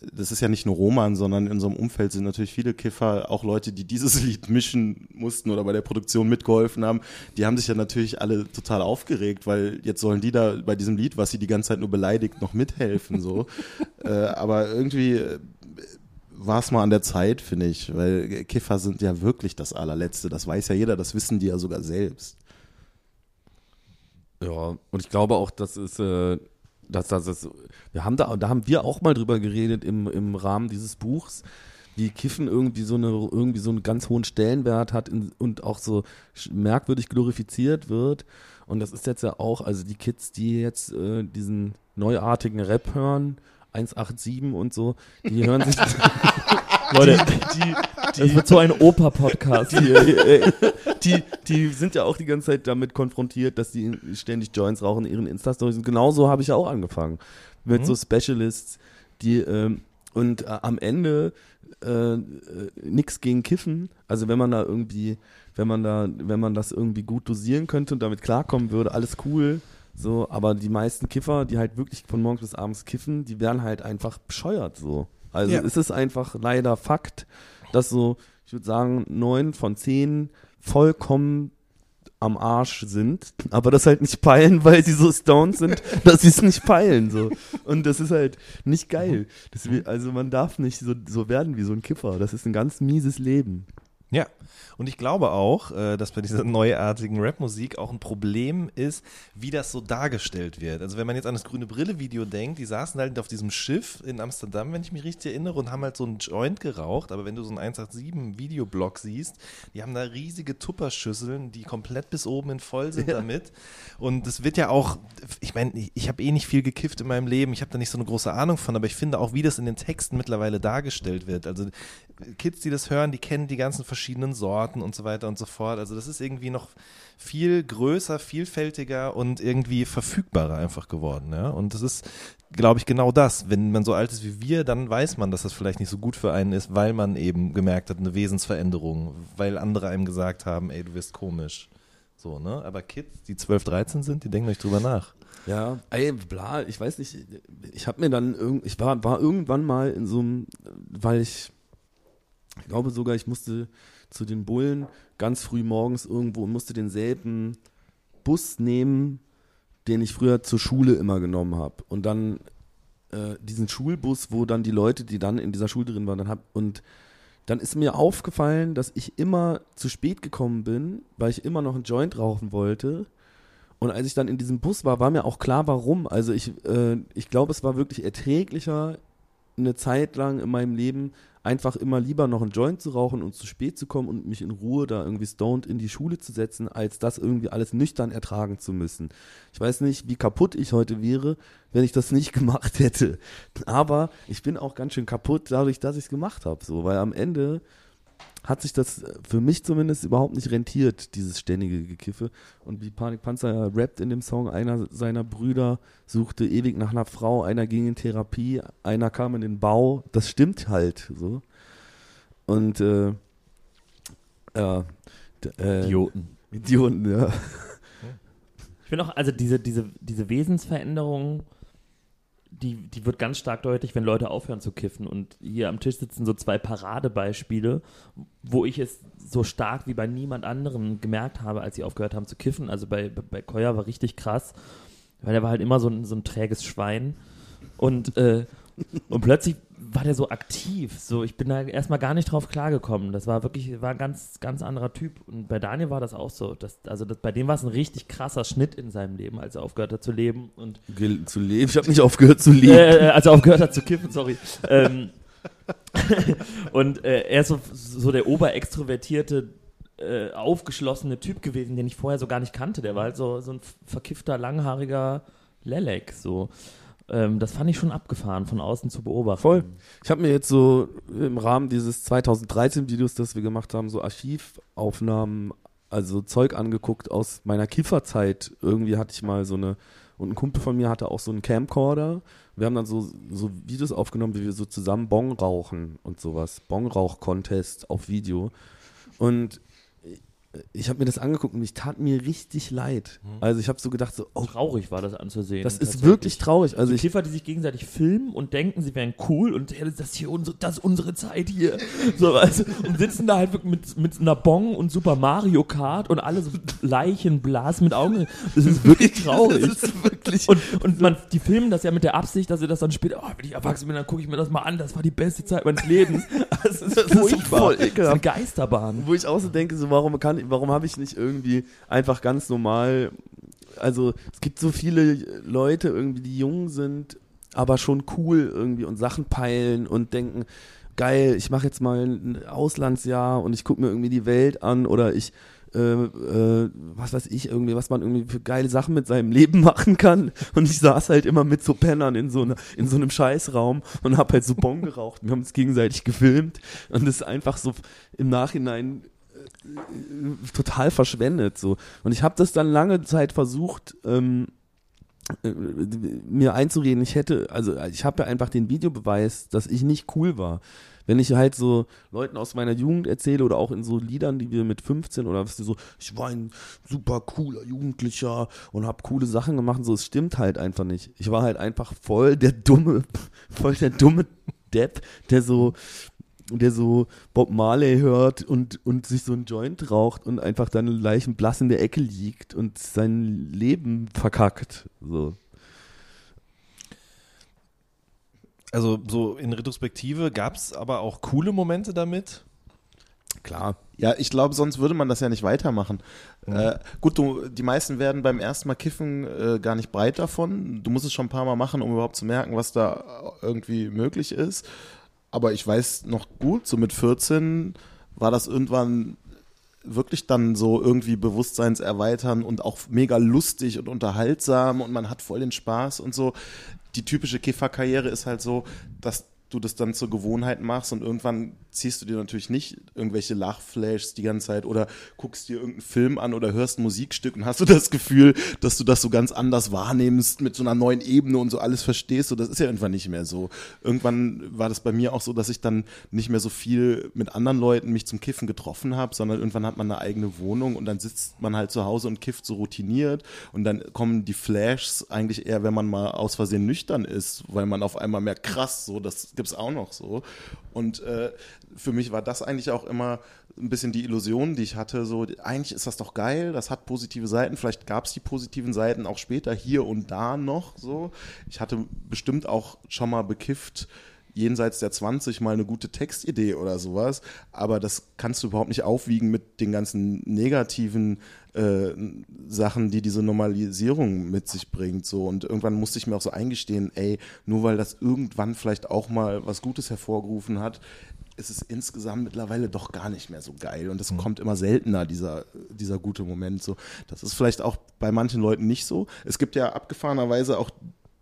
das ist ja nicht nur Roman, sondern in unserem Umfeld sind natürlich viele Kiffer, auch Leute, die dieses [laughs] Lied mischen mussten oder bei der Produktion mitgeholfen haben. Die haben sich ja natürlich alle total aufgeregt, weil jetzt sollen die da bei diesem Lied, was sie die ganze Zeit nur beleidigt, noch mithelfen, so. [laughs] äh, aber irgendwie äh, war es mal an der Zeit, finde ich, weil Kiffer sind ja wirklich das allerletzte. Das weiß ja jeder, das wissen die ja sogar selbst. Ja, und ich glaube auch, das ist, äh, dass das ist, wir haben da, da haben wir auch mal drüber geredet im, im Rahmen dieses Buchs, wie Kiffen irgendwie so eine, irgendwie so einen ganz hohen Stellenwert hat in, und auch so merkwürdig glorifiziert wird. Und das ist jetzt ja auch, also die Kids, die jetzt äh, diesen neuartigen Rap hören, 187 und so, die hören sich [laughs] Leute, die, das wird so ein Oper-Podcast die, hier. die, die sind ja auch die ganze Zeit damit konfrontiert, dass die ständig Joints rauchen in ihren Insta-Stories. Und genauso habe ich ja auch angefangen. Mit so Specialists, die ähm, und äh, am Ende äh, nix gegen Kiffen. Also wenn man da irgendwie, wenn man da, wenn man das irgendwie gut dosieren könnte und damit klarkommen würde, alles cool. So, aber die meisten Kiffer, die halt wirklich von morgens bis abends kiffen, die werden halt einfach bescheuert so. Also Ja. es ist einfach leider Fakt, dass so, ich würde sagen, neun von zehn vollkommen am Arsch sind, aber das halt nicht peilen, [laughs] weil sie so stoned sind, [laughs] dass sie es nicht peilen, so. Und das ist halt nicht geil. Das, also man darf nicht so, so werden wie so ein Kiffer. Das ist ein ganz mieses Leben. Ja, und ich glaube auch, äh, dass bei dieser [laughs] neuartigen Rapmusik auch ein Problem ist, wie das so dargestellt wird. Also wenn man jetzt an das grüne Brille-Video denkt, die saßen halt auf diesem Schiff in Amsterdam, wenn ich mich richtig erinnere, und haben halt so einen Joint geraucht. Aber wenn du so einen 187-Videoblog siehst, die haben da riesige Tupperschüsseln, die komplett bis oben in voll sind [laughs] damit. Und das wird ja auch, ich meine, ich, ich habe eh nicht viel gekifft in meinem Leben, ich habe da nicht so eine große Ahnung von, aber ich finde auch, wie das in den Texten mittlerweile dargestellt wird. Also Kids, die das hören, die kennen die ganzen verschiedenen Sorten und so weiter und so fort. Also das ist irgendwie noch viel größer, vielfältiger und irgendwie verfügbarer einfach geworden. Ja? Und das ist, glaube ich, genau das. Wenn man so alt ist wie wir, dann weiß man, dass das vielleicht nicht so gut für einen ist, weil man eben gemerkt hat, eine Wesensveränderung, weil andere einem gesagt haben, ey, du wirst komisch. So, ne? Aber Kids, die 12, 13 sind, die denken euch drüber nach. Ja, ey, bla, ich weiß nicht, ich habe mir dann ich war, war irgendwann mal in so einem, weil ich, ich glaube sogar, ich musste zu den Bullen ganz früh morgens irgendwo und musste denselben Bus nehmen, den ich früher zur Schule immer genommen habe. Und dann äh, diesen Schulbus, wo dann die Leute, die dann in dieser Schule drin waren, dann hab, und dann ist mir aufgefallen, dass ich immer zu spät gekommen bin, weil ich immer noch einen Joint rauchen wollte. Und als ich dann in diesem Bus war, war mir auch klar, warum. Also ich, äh, ich glaube, es war wirklich erträglicher, eine Zeit lang in meinem Leben einfach immer lieber noch einen Joint zu rauchen und zu spät zu kommen und mich in Ruhe da irgendwie stoned in die Schule zu setzen, als das irgendwie alles nüchtern ertragen zu müssen. Ich weiß nicht, wie kaputt ich heute wäre, wenn ich das nicht [laughs] gemacht hätte. Aber ich bin auch ganz schön kaputt dadurch, dass ich es gemacht habe. So, weil am Ende hat sich das für mich zumindest überhaupt nicht rentiert, dieses ständige Gekiffe. Und wie Panikpanzer ja rappt in dem Song, einer seiner Brüder suchte ewig nach einer Frau, einer ging in Therapie, einer kam in den Bau. Das stimmt halt so. Und äh, ja, d- äh, Idioten. Idioten, ja. Ich finde auch, also diese, diese, diese Wesensveränderung, die, die wird ganz stark deutlich, wenn Leute aufhören zu kiffen. Und hier am Tisch sitzen so zwei Paradebeispiele, wo ich es so stark wie bei niemand anderem gemerkt habe, als sie aufgehört haben zu kiffen. Also bei, bei Koya war richtig krass, weil er war halt immer so ein, so ein träges Schwein. Und, äh, und plötzlich war der so aktiv. So, ich bin da erstmal gar nicht drauf klargekommen. Das war wirklich, war ein ganz, ganz anderer Typ. Und bei Daniel war das auch so. Das, also das, bei dem war es ein richtig krasser Schnitt in seinem Leben, als er aufgehört hat zu leben. Und Ge- Zu leben. Ich habe nicht aufgehört zu leben. äh, als er aufgehört hat zu kiffen, sorry. ähm, [laughs] und äh, er ist so, so der oberextrovertierte, äh, aufgeschlossene Typ gewesen, den ich vorher so gar nicht kannte. Der war halt so, so ein verkiffter, langhaariger Lelek. So. Ähm, das fand ich schon abgefahren, von außen zu beobachten. Voll. Ich habe mir jetzt so im Rahmen dieses 2013-Videos, das wir gemacht haben, so Archivaufnahmen, also Zeug angeguckt aus meiner Kifferzeit. Irgendwie hatte ich mal so eine, und ein Kumpel von mir hatte auch so einen Camcorder. Wir haben dann so, so Videos aufgenommen, wie wir so zusammen Bong rauchen und sowas. Bongrauch-Contest auf Video. Und ich habe mir das angeguckt und mich tat mir richtig leid. Also ich habe so gedacht, so, oh, Traurig war das anzusehen. das ist wirklich traurig. Also Also ich, Kiffer, die sich gegenseitig filmen und denken, sie wären cool und hey, das ist hier unsere, das ist unsere Zeit hier. So, also, und sitzen da halt wirklich mit, mit einer Bong und Super Mario Kart und alle so Leichen blasen mit Augen. Das ist wirklich [laughs] traurig. das ist wirklich Und, und man, die filmen das ja mit der Absicht, dass sie das dann später, oh, wenn ich erwachsen bin, dann gucke ich mir das mal an, das war die beste Zeit meines Lebens. [laughs] Das ist, Das ist furchtbar. voll Das ist eine ekelhaft. Geisterbahn. Wo ich auch so denke, so warum kann warum habe ich nicht irgendwie einfach ganz normal, also es gibt so viele Leute irgendwie, die jung sind, aber schon cool irgendwie und Sachen peilen und denken, geil, ich mache jetzt mal ein Auslandsjahr und ich gucke mir irgendwie die Welt an oder ich äh, äh, was weiß ich, irgendwie, was man irgendwie für geile Sachen mit seinem Leben [laughs] machen kann. Und ich saß halt immer mit so Pennern in so, einer in so einem Scheißraum und hab halt so Bon geraucht. Wir haben uns gegenseitig gefilmt und das ist einfach so im Nachhinein total verschwendet so und ich habe das dann lange Zeit versucht ähm, äh, mir einzureden ich hätte also ich habe ja einfach den Videobeweis dass ich nicht cool war wenn ich halt so Leuten aus meiner Jugend erzähle oder auch in so Liedern, die wir mit 15 oder was die so, ich war ein super cooler Jugendlicher und habe coole Sachen gemacht, so es stimmt halt einfach nicht. Ich war halt einfach voll der dumme, [laughs] voll der dumme Depp, der so der so Bob Marley hört und, und sich so ein Joint raucht und einfach dann leichenblass in der Ecke liegt und sein Leben verkackt. So. Also so in Retrospektive gab es aber auch coole Momente damit. Klar. Ja, ich glaube, sonst würde man das ja nicht weitermachen. Äh, gut, du, die meisten werden beim ersten Mal kiffen äh, gar nicht breit davon. Du musst es schon ein paar Mal machen, um überhaupt zu merken, was da irgendwie möglich ist. Aber ich weiß noch gut, so mit 14 war das irgendwann wirklich dann so irgendwie bewusstseinserweitern und auch mega lustig und unterhaltsam und man hat voll den Spaß und so. Die typische Kifferkarriere ist halt so, dass du das dann zur Gewohnheit machst und irgendwann ziehst du dir natürlich nicht irgendwelche Lachflashs die ganze Zeit oder guckst dir irgendeinen Film an oder hörst ein Musikstück und hast du das Gefühl, dass du das so ganz anders wahrnimmst mit so einer neuen Ebene und so alles verstehst. So, das ist ja irgendwann nicht mehr so. Irgendwann war das bei mir auch so, dass ich dann nicht mehr so viel mit anderen Leuten mich zum Kiffen getroffen habe, sondern irgendwann hat man eine eigene Wohnung und dann sitzt man halt zu Hause und kifft so routiniert und dann kommen die Flashs eigentlich eher, wenn man mal aus Versehen nüchtern ist, weil man auf einmal merkt, krass, so, das gibt's auch noch so. Und äh, für mich war das eigentlich auch immer ein bisschen die Illusion, die ich hatte, so eigentlich ist das doch geil, das hat positive Seiten, vielleicht gab es die positiven Seiten auch später hier und da noch so. Ich hatte bestimmt auch schon mal bekifft jenseits der 20 mal eine gute Textidee oder sowas, aber das kannst du überhaupt nicht aufwiegen mit den ganzen negativen äh, Sachen, die diese Normalisierung mit sich bringt. So. Und irgendwann musste ich mir auch so eingestehen, ey, nur weil das irgendwann vielleicht auch mal was Gutes hervorgerufen hat, ist es insgesamt mittlerweile doch gar nicht mehr so geil. Und es kommt immer seltener, dieser, dieser gute Moment. So. Das ist vielleicht auch bei manchen Leuten nicht so. Es gibt ja abgefahrenerweise auch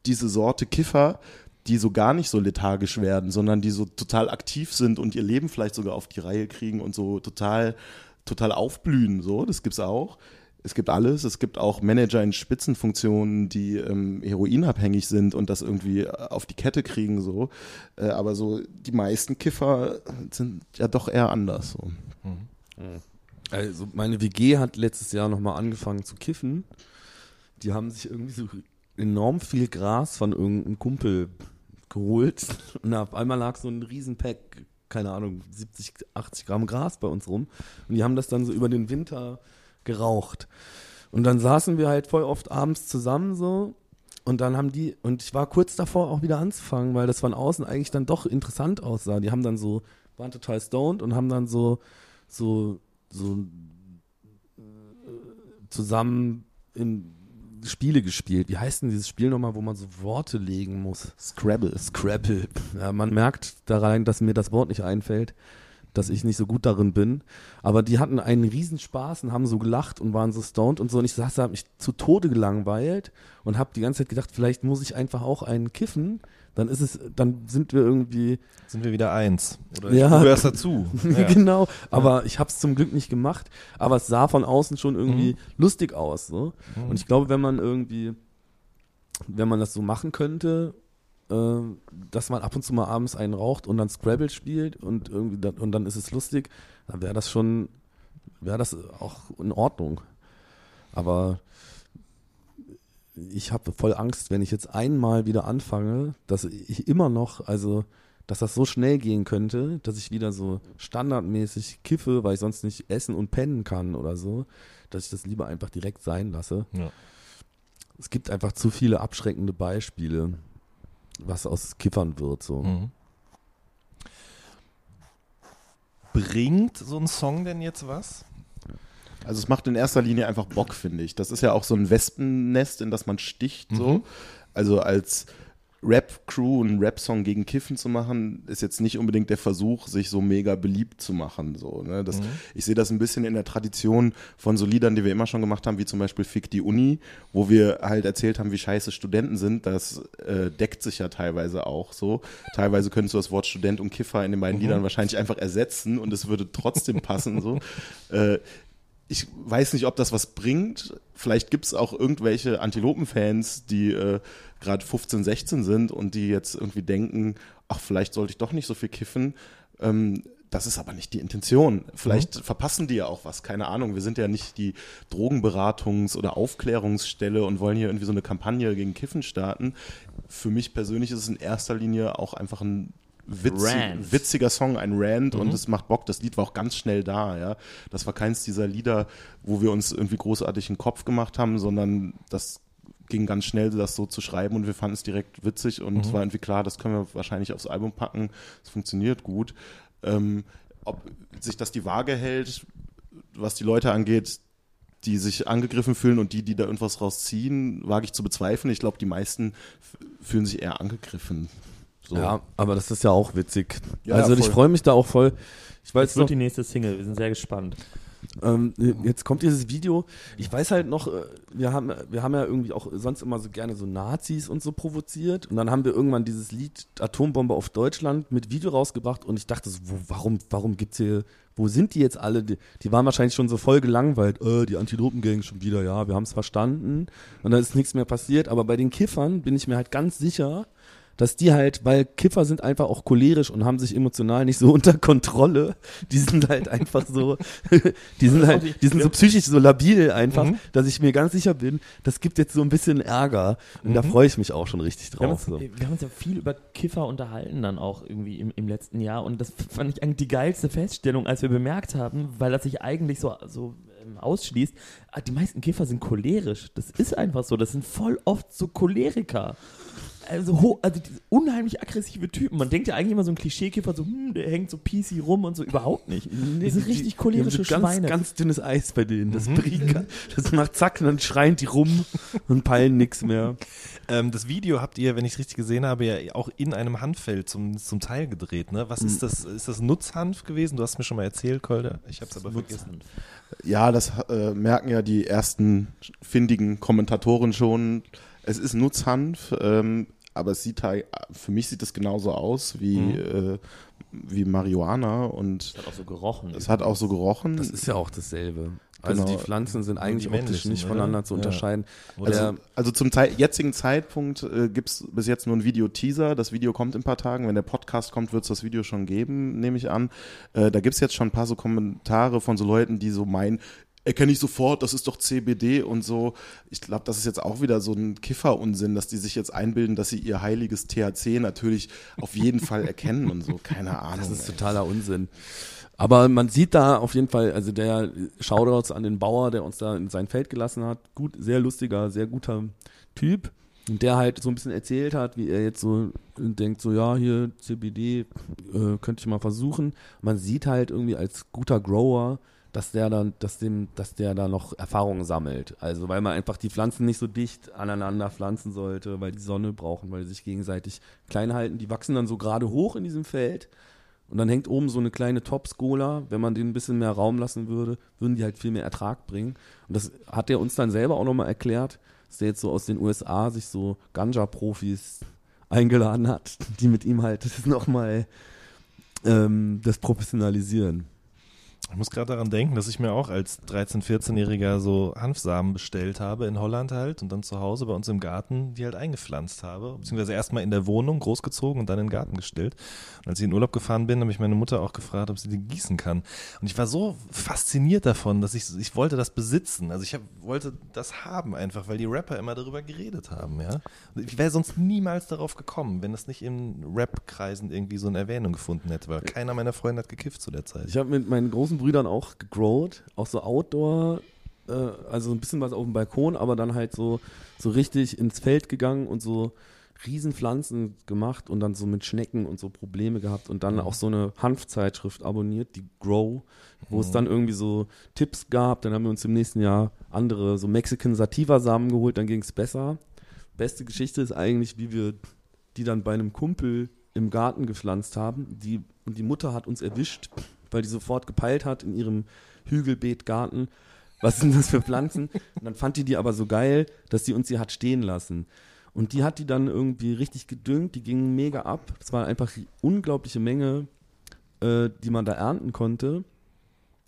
diese Sorte Kiffer, die so gar nicht so lethargisch werden, sondern die so total aktiv sind und ihr Leben vielleicht sogar auf die Reihe kriegen und so total, total aufblühen. So, das gibt's auch. Es gibt alles. Es gibt auch Manager in Spitzenfunktionen, die ähm, heroinabhängig sind und das irgendwie auf die Kette kriegen. So, äh, aber so die meisten Kiffer sind ja doch eher anders. So. Also meine WG hat letztes Jahr nochmal angefangen zu kiffen. Die haben sich irgendwie so enorm viel Gras von irgendeinem Kumpel geholt. [laughs] Und auf einmal lag so ein Riesenpack, keine Ahnung, 70, 80 Gramm Gras bei uns rum. Und die haben das dann so über den Winter geraucht. Und dann saßen wir halt voll oft abends zusammen so. Und dann haben die, und ich war kurz davor auch wieder anzufangen, weil das von außen eigentlich dann doch interessant aussah. Die haben dann so, waren total stoned und haben dann so, so, so äh, zusammen in Spiele gespielt. Wie heißt denn dieses Spiel nochmal, wo man so Worte legen muss? Scrabble. Scrabble. Ja, man merkt daran, dass mir das Wort nicht einfällt, dass ich nicht so gut darin bin. Aber die hatten einen Riesenspaß und haben so gelacht und waren so stoned und so. Und ich saß da, hab mich zu Tode gelangweilt und habe die ganze Zeit gedacht, vielleicht muss ich einfach auch einen kiffen. Dann ist es, dann sind wir irgendwie Sind wir wieder eins. Oder Ja. du gehörst dazu. [laughs] Ja. genau, aber ich habe es zum Glück nicht gemacht. Aber es sah von außen schon irgendwie Mhm. lustig aus. So. Und ich glaube, wenn man irgendwie, wenn man das so machen könnte, äh, dass man ab und zu mal abends einen raucht und dann Scrabble spielt und irgendwie dann, und dann ist es lustig, dann wäre das schon, wäre das auch in Ordnung. Aber ich habe voll Angst, wenn ich jetzt einmal wieder anfange, dass ich immer noch, also dass das so schnell gehen könnte, dass ich wieder so standardmäßig kiffe, weil ich sonst nicht essen und pennen kann oder so, dass ich das lieber einfach direkt sein lasse. Ja. Es gibt einfach zu viele abschreckende Beispiele, was aus Kiffern wird. So. Mhm. Bringt so ein Song denn jetzt was? Also es macht in erster Linie einfach Bock, finde ich. Das ist ja auch so ein Wespennest, in das man sticht. So. Mhm. Also als Rap-Crew einen Rap-Song gegen Kiffen zu machen, ist jetzt nicht unbedingt der Versuch, sich so mega beliebt zu machen. So, ne? das, Ich sehe das ein bisschen in der Tradition von so Liedern, die wir immer schon gemacht haben, wie zum Beispiel Fick die Uni, wo wir halt erzählt haben, wie scheiße Studenten sind. Das äh, deckt sich ja teilweise auch so. Teilweise könntest du das Wort Student und Kiffer in den beiden Liedern wahrscheinlich einfach ersetzen und es würde trotzdem passen. so. [laughs] Äh, ich weiß nicht, ob das was bringt. Vielleicht gibt es auch irgendwelche Antilopen-Fans, die äh, gerade 15, 16 sind und die jetzt irgendwie denken, ach, vielleicht sollte ich doch nicht so viel kiffen. Ähm, das ist aber nicht die Intention. Vielleicht verpassen die ja auch was, keine Ahnung. Wir sind ja nicht die Drogenberatungs- oder Aufklärungsstelle und wollen hier irgendwie so eine Kampagne gegen Kiffen starten. Für mich persönlich ist es in erster Linie auch einfach ein witzig, witziger Song, ein Rant und es macht Bock. Das Lied war auch ganz schnell da, ja. Das war keins dieser Lieder, wo wir uns irgendwie großartig einen Kopf gemacht haben, sondern das ging ganz schnell, das so zu schreiben und wir fanden es direkt witzig und es war irgendwie klar, das können wir wahrscheinlich aufs Album packen. Es funktioniert gut. Ähm, ob sich das die Waage hält, was die Leute angeht, die sich angegriffen fühlen und die, die da irgendwas rausziehen, wage ich zu bezweifeln. Ich glaube, die meisten fühlen sich eher angegriffen. So. Ja, aber das ist ja auch witzig. Ja, also ja, ich freue mich da auch voll. Ich weiß Jetzt wird noch, die nächste Single, wir sind sehr gespannt. Ähm, jetzt kommt dieses Video. Ich weiß halt noch, äh, wir haben, wir haben ja irgendwie auch sonst immer so gerne so Nazis und so provoziert. Und dann haben wir irgendwann dieses Lied Atombombe auf Deutschland mit Video rausgebracht. Und ich dachte so, wo, warum, warum gibt's hier, wo sind die jetzt alle? Die, die waren wahrscheinlich schon so voll gelangweilt. Äh, die Antilopengang schon wieder, ja, wir haben es verstanden. Und dann ist nichts mehr passiert. Aber bei den Kiffern bin ich mir halt ganz sicher, dass die halt, weil Kiffer sind einfach auch cholerisch und haben sich emotional nicht so [laughs] unter Kontrolle. Die sind halt einfach so, [laughs] die sind halt, die sind so psychisch so labil einfach, Mhm. dass ich mir ganz sicher bin, das gibt jetzt so ein bisschen Ärger. Und da freue ich mich auch schon richtig Wir haben, drauf. uns, So. wir haben uns ja viel über Kiffer unterhalten dann auch irgendwie im, im letzten Jahr und das fand ich eigentlich die geilste Feststellung, als wir bemerkt haben, weil das sich eigentlich so, so ähm, ausschließt, ah, die meisten Kiffer sind cholerisch. Das ist einfach so, das sind voll oft so Choleriker. Also, ho also unheimlich aggressive Typen. Man denkt ja eigentlich immer so ein Klischeekiffer, so, hm, der hängt so PC rum und so, überhaupt nicht. Die sind richtig cholerische die haben so ganz, Schweine. ganz dünnes Eis bei denen. Das bricht, [laughs] das macht zack und dann schreien die rum [laughs] und peilen nix mehr. Ähm, das Video habt ihr, wenn ich es richtig gesehen habe, ja auch in einem Hanffeld zum, zum Teil gedreht. Ne? Was ist das? Ist das Nutzhanf gewesen? Du hast mir schon mal erzählt, Kolder. Ich habe es aber vergessen. Ja, das äh, merken ja die ersten findigen Kommentatoren schon. Es ist Nutzhanf, ähm, aber es sieht halt, für mich sieht es genauso aus wie, äh, wie Marihuana und Hat auch so gerochen. es hat auch so gerochen. Das ist ja auch dasselbe. Also Genau. die Pflanzen sind eigentlich optisch nicht oder? voneinander zu Ja. unterscheiden. Der- Also, also zum Zei- jetzigen Zeitpunkt äh, gibt es bis jetzt nur ein Video-Teaser. Das Video kommt in ein paar Tagen. Wenn der Podcast kommt, wird es das Video schon geben, nehme ich an. Äh, da gibt es jetzt schon ein paar so Kommentare von so Leuten, die so meinen, erkenne ich sofort, das ist doch CBD und so. Ich glaube, das ist jetzt auch wieder so ein Kiffer-Unsinn, dass die sich jetzt einbilden, dass sie ihr heiliges THC natürlich auf jeden Fall [laughs] erkennen und so. Keine Ahnung. Das ist ey. totaler Unsinn. Aber man sieht da auf jeden Fall, also der Shoutouts an den Bauer, der uns da in sein Feld gelassen hat. Gut, sehr lustiger, sehr guter Typ. Und der halt so ein bisschen erzählt hat, wie er jetzt so denkt, so ja, hier CBD äh, könnte ich mal versuchen. Man sieht halt irgendwie als guter Grower, dass der dann, dass dem, dass der da noch Erfahrungen sammelt. Also weil man einfach die Pflanzen nicht so dicht aneinander pflanzen sollte, weil die Sonne brauchen, weil die sich gegenseitig klein halten. Die wachsen dann so gerade hoch in diesem Feld. Und dann hängt oben so eine kleine Top-Skola. Wenn man denen ein bisschen mehr Raum lassen würde, würden die halt viel mehr Ertrag bringen. Und das hat er uns dann selber auch nochmal erklärt, dass der jetzt so aus den USA sich so Ganja-Profis eingeladen hat, [laughs] die mit ihm halt [laughs] das nochmal ähm, das professionalisieren. Ich muss gerade daran denken, dass ich mir auch als 13-, 14-Jähriger so Hanfsamen bestellt habe in Holland halt und dann zu Hause bei uns im Garten die halt eingepflanzt habe. Beziehungsweise erstmal in der Wohnung großgezogen und dann in den Garten gestellt. Und als ich in Urlaub gefahren bin, habe ich meine Mutter auch gefragt, ob sie die gießen kann. Und ich war so fasziniert davon, dass ich, ich wollte das besitzen. Also ich hab, wollte das haben einfach, weil die Rapper immer darüber geredet haben, ja. Und ich wäre sonst niemals darauf gekommen, wenn das nicht in Rap-Kreisen irgendwie so eine Erwähnung gefunden hätte, weil keiner meiner Freunde hat gekifft zu der Zeit. Ich habe mit meinen großen Brüdern auch gegrowt, auch so Outdoor, äh, also ein bisschen was auf dem Balkon, aber dann halt so, so richtig ins Feld gegangen und so Riesenpflanzen gemacht und dann so mit Schnecken und so Probleme gehabt und dann auch so eine Hanfzeitschrift abonniert, die Grow, wo es dann irgendwie so Tipps gab. Dann haben wir uns im nächsten Jahr andere, so Mexican Sativa Samen geholt, dann ging es besser. Beste Geschichte ist eigentlich, wie wir die dann bei einem Kumpel im Garten gepflanzt haben. Die, und die Mutter hat uns erwischt, weil die sofort gepeilt hat in ihrem Hügelbeetgarten. Was sind das für Pflanzen? Und dann fand die die aber so geil, dass sie uns sie hat stehen lassen. Und die hat die dann irgendwie richtig gedüngt, die gingen mega ab. Das war einfach eine unglaubliche Menge, äh, die man da ernten konnte.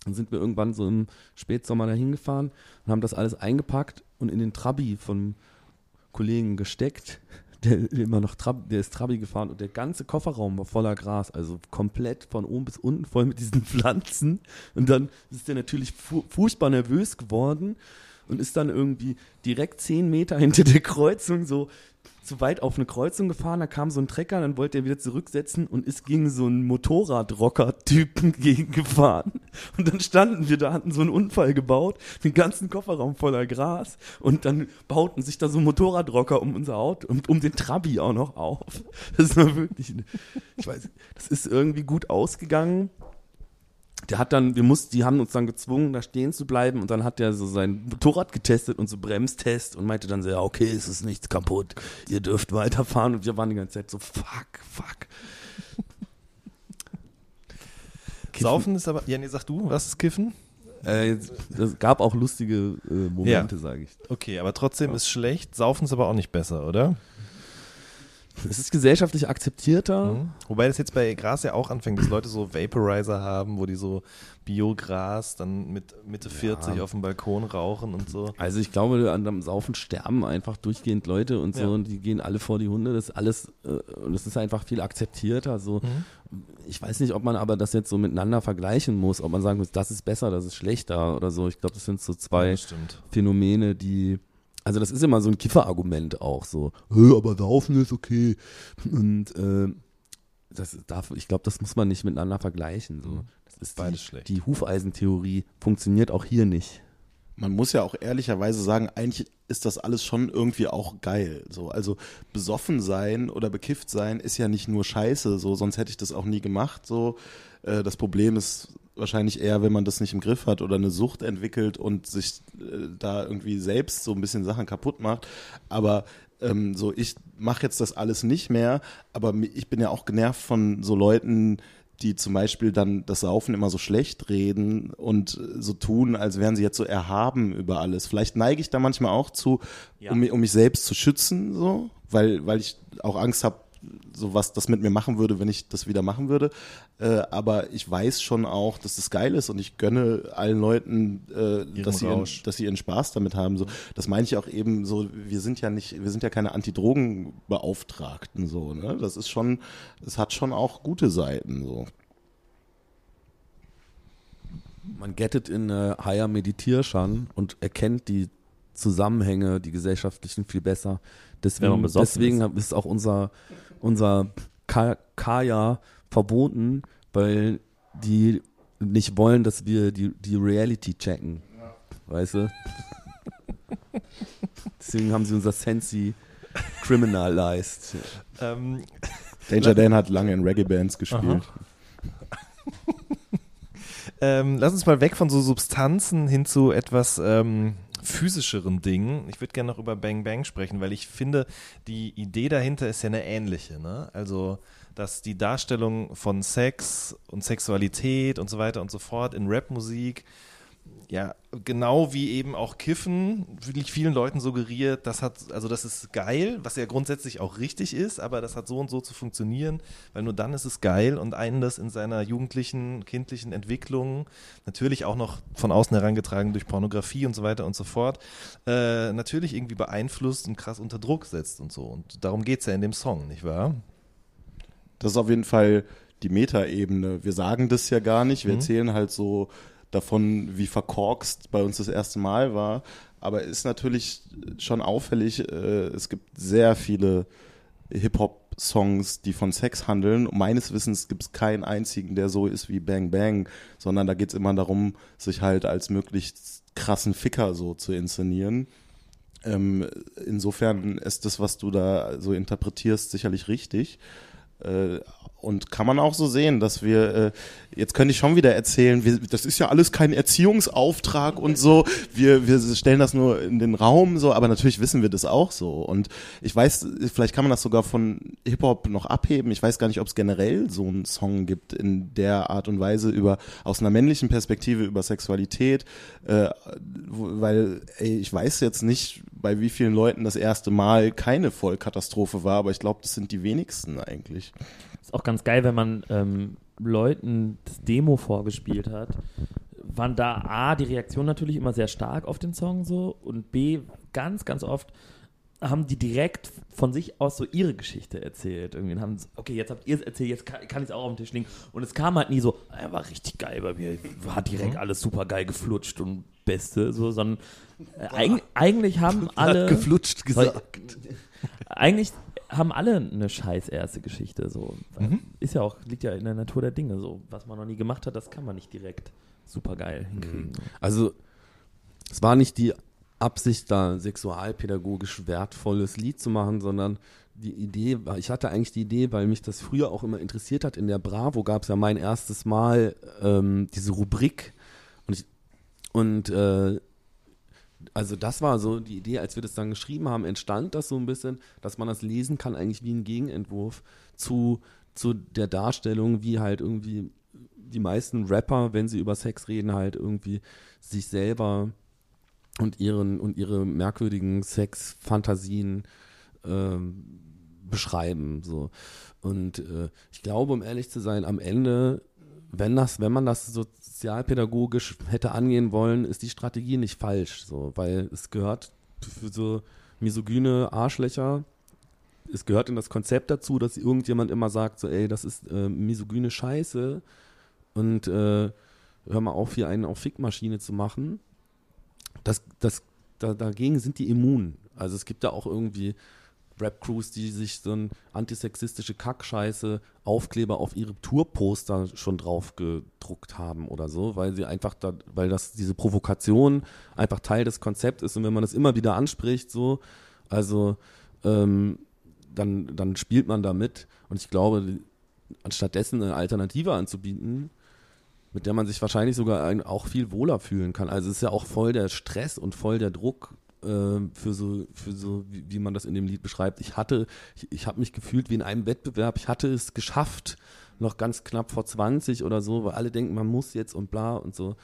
Dann sind wir irgendwann so im Spätsommer dahin gefahren und haben das alles eingepackt und in den Trabi vom Kollegen gesteckt. Der immer noch Trab, der ist Trabi gefahren und der ganze Kofferraum war voller Gras, also komplett von oben bis unten voll mit diesen [laughs] Pflanzen. Und dann ist der natürlich fu furchtbar nervös geworden und ist dann irgendwie direkt zehn Meter hinter der Kreuzung so zu weit auf eine Kreuzung gefahren, da kam so ein Trecker, dann wollte er wieder zurücksetzen und ist gegen so einen Motorradrocker-Typen [laughs] gegengefahren. Und dann standen wir da, hatten so einen Unfall gebaut, den ganzen Kofferraum voller Gras und dann bauten sich da so Motorradrocker um unser Auto und um den Trabi auch noch auf. Das war wirklich, ich weiß, das ist irgendwie gut ausgegangen. Der hat dann, wir mussten, die haben uns dann gezwungen, da stehen zu bleiben und dann hat der so sein Motorrad getestet und so Bremstest und meinte dann so, ja, okay, es ist nichts kaputt, ihr dürft weiterfahren und wir waren die ganze Zeit so, fuck, fuck. Kiffen. Saufen ist aber, ja, nee, sag du, was ist Kiffen? Äh, es gab auch lustige äh, Momente, sage ich. Okay, aber trotzdem ist schlecht. Saufen ist aber auch nicht besser, oder? Es ist gesellschaftlich akzeptierter. Mhm. Wobei das jetzt bei Gras ja auch anfängt, dass Leute so Vaporizer haben, wo die so Biogras dann mit Mitte 40 auf dem Balkon rauchen und so. Also ich glaube, an dem Saufen sterben einfach durchgehend Leute und so Ja. und die gehen alle vor die Hunde. Das ist alles, äh, und es ist einfach viel akzeptierter. So. Ich weiß nicht, ob man aber das jetzt so miteinander vergleichen muss, ob man sagen muss, das ist besser, das ist schlechter oder so. Ich glaube, das sind so zwei stimmt. Phänomene, die, also das ist immer so ein Kifferargument auch so, "Hä, aber Saufen ist okay. Und äh, das darf, ich glaube, das muss man nicht miteinander vergleichen. So. Das ist die, Beides schlecht. die Hufeisentheorie funktioniert auch hier nicht. Man muss ja auch ehrlicherweise sagen, eigentlich ist das alles schon irgendwie auch geil. So, also besoffen sein oder bekifft sein ist ja nicht nur Scheiße, so, sonst hätte ich das auch nie gemacht. So, äh, das Problem ist wahrscheinlich eher, wenn man das nicht im Griff hat oder eine Sucht entwickelt und sich äh, da irgendwie selbst so ein bisschen Sachen kaputt macht. Aber ähm, so, ich mache jetzt das alles nicht mehr, aber ich bin ja auch genervt von so Leuten, die zum Beispiel dann das Saufen immer so schlecht reden und äh, so tun, als wären sie jetzt so erhaben über alles. Vielleicht neige ich da manchmal auch zu, Ja. um, um mich selbst zu schützen, so, weil, weil ich auch Angst habe, so was das mit mir machen würde, wenn ich das wieder machen würde. Äh, aber ich weiß schon auch, dass das geil ist und ich gönne allen Leuten, äh, dass, sie ihren, dass sie ihren Spaß damit haben. So, das meine ich auch eben so, wir sind ja nicht, wir sind ja keine Antidrogenbeauftragten, so, ne? Das ist schon, es hat schon auch gute Seiten, so. Man gettet in äh, Higher Meditation und erkennt die Zusammenhänge, die gesellschaftlichen viel besser. Deswegen, deswegen ist auch unser, unser Ka- Kaya verboten, weil die nicht wollen, dass wir die, die Reality checken. Weißt du? [laughs] Deswegen haben sie unser Sensi criminalized. Ähm, Danger Dan hat lange in Reggae-Bands gespielt. [laughs] ähm, lass uns mal weg von so Substanzen hin zu etwas ähm, physischeren Dingen. Ich würde gerne noch über Bang Bang sprechen, weil ich finde, die Idee dahinter ist ja eine ähnliche. Ne? Also, dass die Darstellung von Sex und Sexualität und so weiter und so fort in Rapmusik ja, genau wie eben auch Kiffen, wirklich vielen Leuten suggeriert, das hat, also das ist geil, was ja grundsätzlich auch richtig ist, aber das hat so und so zu funktionieren, weil nur dann ist es geil und einen das in seiner jugendlichen, kindlichen Entwicklung, natürlich auch noch von außen herangetragen durch Pornografie und so weiter und so fort, äh, natürlich irgendwie beeinflusst und krass unter Druck setzt und so. Und darum geht es ja in dem Song, nicht wahr? Das ist auf jeden Fall die Metaebene. Wir sagen das ja gar nicht. Wir erzählen halt so davon, wie verkorkst bei uns das erste Mal war. Aber ist natürlich schon auffällig. Äh, es gibt sehr viele Hip-Hop-Songs, die von Sex handeln. Meines Wissens gibt es keinen einzigen, der so ist wie Bang Bang, sondern da geht es immer darum, sich halt als möglichst krassen Ficker so zu inszenieren. Ähm, insofern ist das, was du da so interpretierst, sicherlich richtig. Äh, und kann man auch so sehen, dass wir, äh, jetzt könnte ich schon wieder erzählen, wir, das ist ja alles kein Erziehungsauftrag und so, wir, wir stellen das nur in den Raum so, aber natürlich wissen wir das auch so. Und ich weiß, vielleicht kann man das sogar von Hip-Hop noch abheben. Ich weiß gar nicht, ob es generell so einen Song gibt in der Art und Weise über, aus einer männlichen Perspektive über Sexualität, äh, weil, ey, ich weiß jetzt nicht, bei wie vielen Leuten das erste Mal keine Vollkatastrophe war, aber ich glaube, das sind die wenigsten eigentlich. Ist auch ganz geil, wenn man ähm, Leuten das Demo vorgespielt hat, waren da A, die Reaktion natürlich immer sehr stark auf den Song so und B, ganz, ganz oft haben die direkt von sich aus so ihre Geschichte erzählt. Irgendwie und haben, so, okay, jetzt habt ihr es erzählt, jetzt kann, kann ich es auch auf dem Tisch legen. Und es kam halt nie so, er war richtig geil bei mir, war direkt alles super geil geflutscht und Beste, so, sondern äh, eig eigentlich haben alle. geflutscht gesagt. Eigentlich haben alle eine scheiß erste Geschichte. So. Ist ja auch, liegt ja in der Natur der Dinge. So. Was man noch nie gemacht hat, das kann man nicht direkt super geil hinkriegen. Also, es war nicht die Absicht, da sexualpädagogisch wertvolles Lied zu machen, sondern die Idee, war- ich hatte eigentlich die Idee, weil mich das früher auch immer interessiert hat. In der Bravo gab es ja mein erstes Mal ähm, diese Rubrik und ich, und äh, also das war so die Idee, als wir das dann geschrieben haben, entstand das so ein bisschen, dass man das lesen kann, eigentlich wie ein Gegenentwurf zu, zu der Darstellung, wie halt irgendwie die meisten Rapper, wenn sie über Sex reden, halt irgendwie sich selber und ihren und ihre merkwürdigen Sexfantasien ähm, beschreiben. So. Und äh, ich glaube, um ehrlich zu sein, am Ende, wenn das, wenn man das sozialpädagogisch hätte angehen wollen, ist die Strategie nicht falsch. So, weil es gehört für so misogyne Arschlöcher, es gehört in das Konzept dazu, dass irgendjemand immer sagt, so, ey, das ist äh, misogyne Scheiße und äh, hör mal auf, hier einen auf Fickmaschine zu machen. Das, das, da, dagegen sind die immun. Also es gibt da auch irgendwie Rap-Crews, die sich so ein antisexistische Kackscheiße Aufkleber auf ihre Tourposter schon drauf gedruckt haben oder so, weil sie einfach da, weil das diese Provokation einfach Teil des Konzepts ist und wenn man das immer wieder anspricht, so, also ähm, dann, dann spielt man damit und ich glaube, anstattdessen eine Alternative anzubieten, mit der man sich wahrscheinlich sogar auch viel wohler fühlen kann. Also es ist ja auch voll der Stress und voll der Druck für so, für so wie, wie man das in dem Lied beschreibt. Ich hatte, ich, ich habe mich gefühlt wie in einem Wettbewerb. Ich hatte es geschafft, noch ganz knapp vor 20 oder so, weil alle denken, man muss jetzt und bla und so.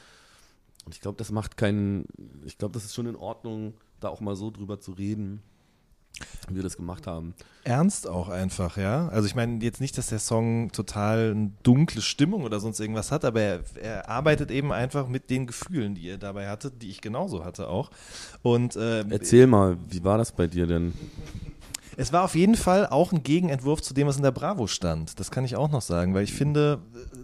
Und ich glaube, das macht keinen, ich glaube, das ist schon in Ordnung, da auch mal so drüber zu reden, wie wir das gemacht haben. Ernst auch einfach, ja. Also ich meine jetzt nicht, dass der Song total eine dunkle Stimmung oder sonst irgendwas hat, aber er, er arbeitet eben einfach mit den Gefühlen, die ihr dabei hattet, die ich genauso hatte auch. Und äh, Erzähl mal, wie war das bei dir denn? Es war auf jeden Fall auch ein Gegenentwurf zu dem, was in der Bravo stand. Das kann ich auch noch sagen, weil ich finde,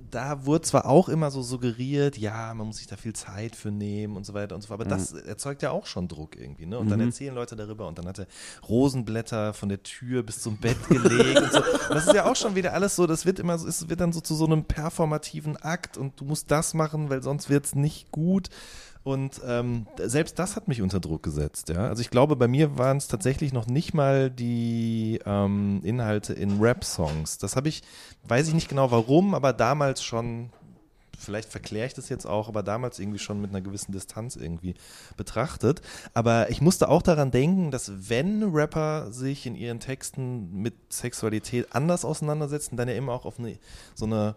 da wurde zwar auch immer so suggeriert, ja, man muss sich da viel Zeit für nehmen und so weiter und so fort, aber das erzeugt ja auch schon Druck irgendwie, ne? Und dann erzählen Leute darüber und dann hat er Rosenblätter von der Tür bis zum Bett gelegt und so. Das ist ja auch schon wieder alles so, das wird immer so, es wird dann so zu so einem performativen Akt und du musst das machen, weil sonst wird es nicht gut. Und ähm, selbst das hat mich unter Druck gesetzt. Ja? Also ich glaube, bei mir waren es tatsächlich noch nicht mal die ähm, Inhalte in Rap-Songs. Das habe ich, weiß ich nicht genau warum, aber damals schon, vielleicht verkläre ich das jetzt auch, aber damals irgendwie schon mit einer gewissen Distanz irgendwie betrachtet. Aber ich musste auch daran denken, dass wenn Rapper sich in ihren Texten mit Sexualität anders auseinandersetzen, dann ja immer auch auf eine so eine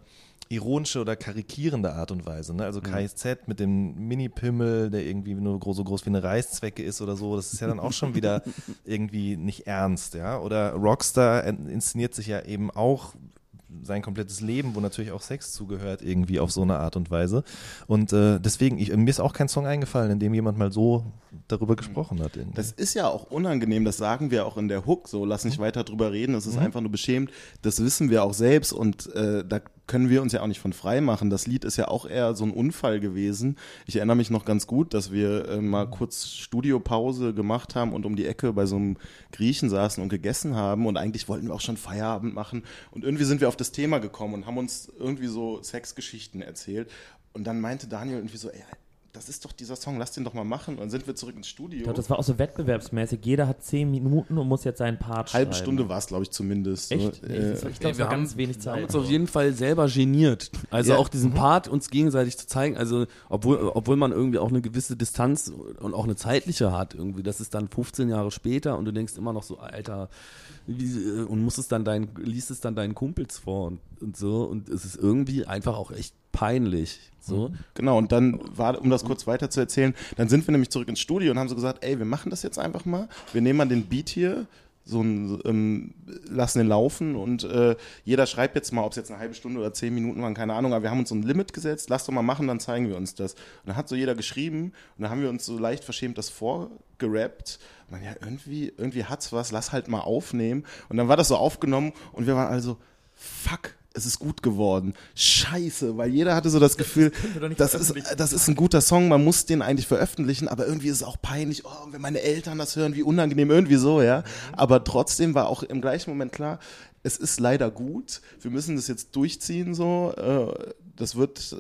ironische oder karikierende Art und Weise. Ne? Also KIZ mit dem Mini-Pimmel, der irgendwie nur so groß wie eine Reißzwecke ist oder so, das ist ja dann auch schon wieder [laughs] irgendwie nicht ernst, ja. Oder Rockstar inszeniert sich ja eben auch sein komplettes Leben, wo natürlich auch Sex zugehört, irgendwie auf so eine Art und Weise. Und äh, deswegen, ich, mir ist auch kein Song eingefallen, in dem jemand mal so darüber gesprochen hat. Irgendwie. Das ist ja auch unangenehm, das sagen wir auch in der Hook so, lass nicht weiter drüber reden, das ist einfach nur beschämt, das wissen wir auch selbst und äh, da können wir uns ja auch nicht von frei machen. Das Lied ist ja auch eher so ein Unfall gewesen. Ich erinnere mich noch ganz gut, dass wir äh, mal kurz Studiopause gemacht haben und um die Ecke bei so einem Griechen saßen und gegessen haben und eigentlich wollten wir auch schon Feierabend machen und irgendwie sind wir auf das Thema gekommen und haben uns irgendwie so Sexgeschichten erzählt und dann meinte Daniel irgendwie so, ey, das ist doch dieser Song, lass den doch mal machen. Und dann sind wir zurück ins Studio. Ich glaube, das war auch so wettbewerbsmäßig. Jeder hat zehn Minuten und muss jetzt seinen Part Halbe schreiben. Stunde war es, glaube ich, zumindest. Echt? So, Nee, äh, das war- ich glaube, wir haben- wenig Wir haben Zeit. uns auf jeden Fall selber geniert. Also Ja. auch diesen Part uns gegenseitig zu zeigen. Also obwohl, obwohl man irgendwie auch eine gewisse Distanz und auch eine zeitliche hat irgendwie. Das ist dann 15 Jahre später und du denkst immer noch so, Alter, wie, äh, und musst es dann deinen, liest es dann deinen Kumpels vor und, und so. Und es ist irgendwie einfach auch echt peinlich. So. Genau, und dann war, um das kurz weiter zu erzählen, dann sind wir nämlich zurück ins Studio und haben so gesagt, ey, wir machen das jetzt einfach mal. Wir nehmen mal den Beat hier, so ein, ähm, lassen den laufen und äh, jeder schreibt jetzt mal, ob es jetzt eine halbe Stunde oder zehn Minuten waren, keine Ahnung, aber wir haben uns so ein Limit gesetzt, lass doch mal machen, dann zeigen wir uns das. Und dann hat so jeder geschrieben und dann haben wir uns so leicht verschämt das vorgerappt. Dann, ja, irgendwie, irgendwie hat's was, lass halt mal aufnehmen. Und dann war das so aufgenommen und wir waren also, fuck, es ist gut geworden. Scheiße, weil jeder hatte so das Gefühl, das ist, das ist ein guter Song, man muss den eigentlich veröffentlichen, aber irgendwie ist es auch peinlich, oh, wenn meine Eltern das hören, wie unangenehm, irgendwie so, ja. Aber trotzdem war auch im gleichen Moment klar, es ist leider gut, wir müssen das jetzt durchziehen, so, äh, das wird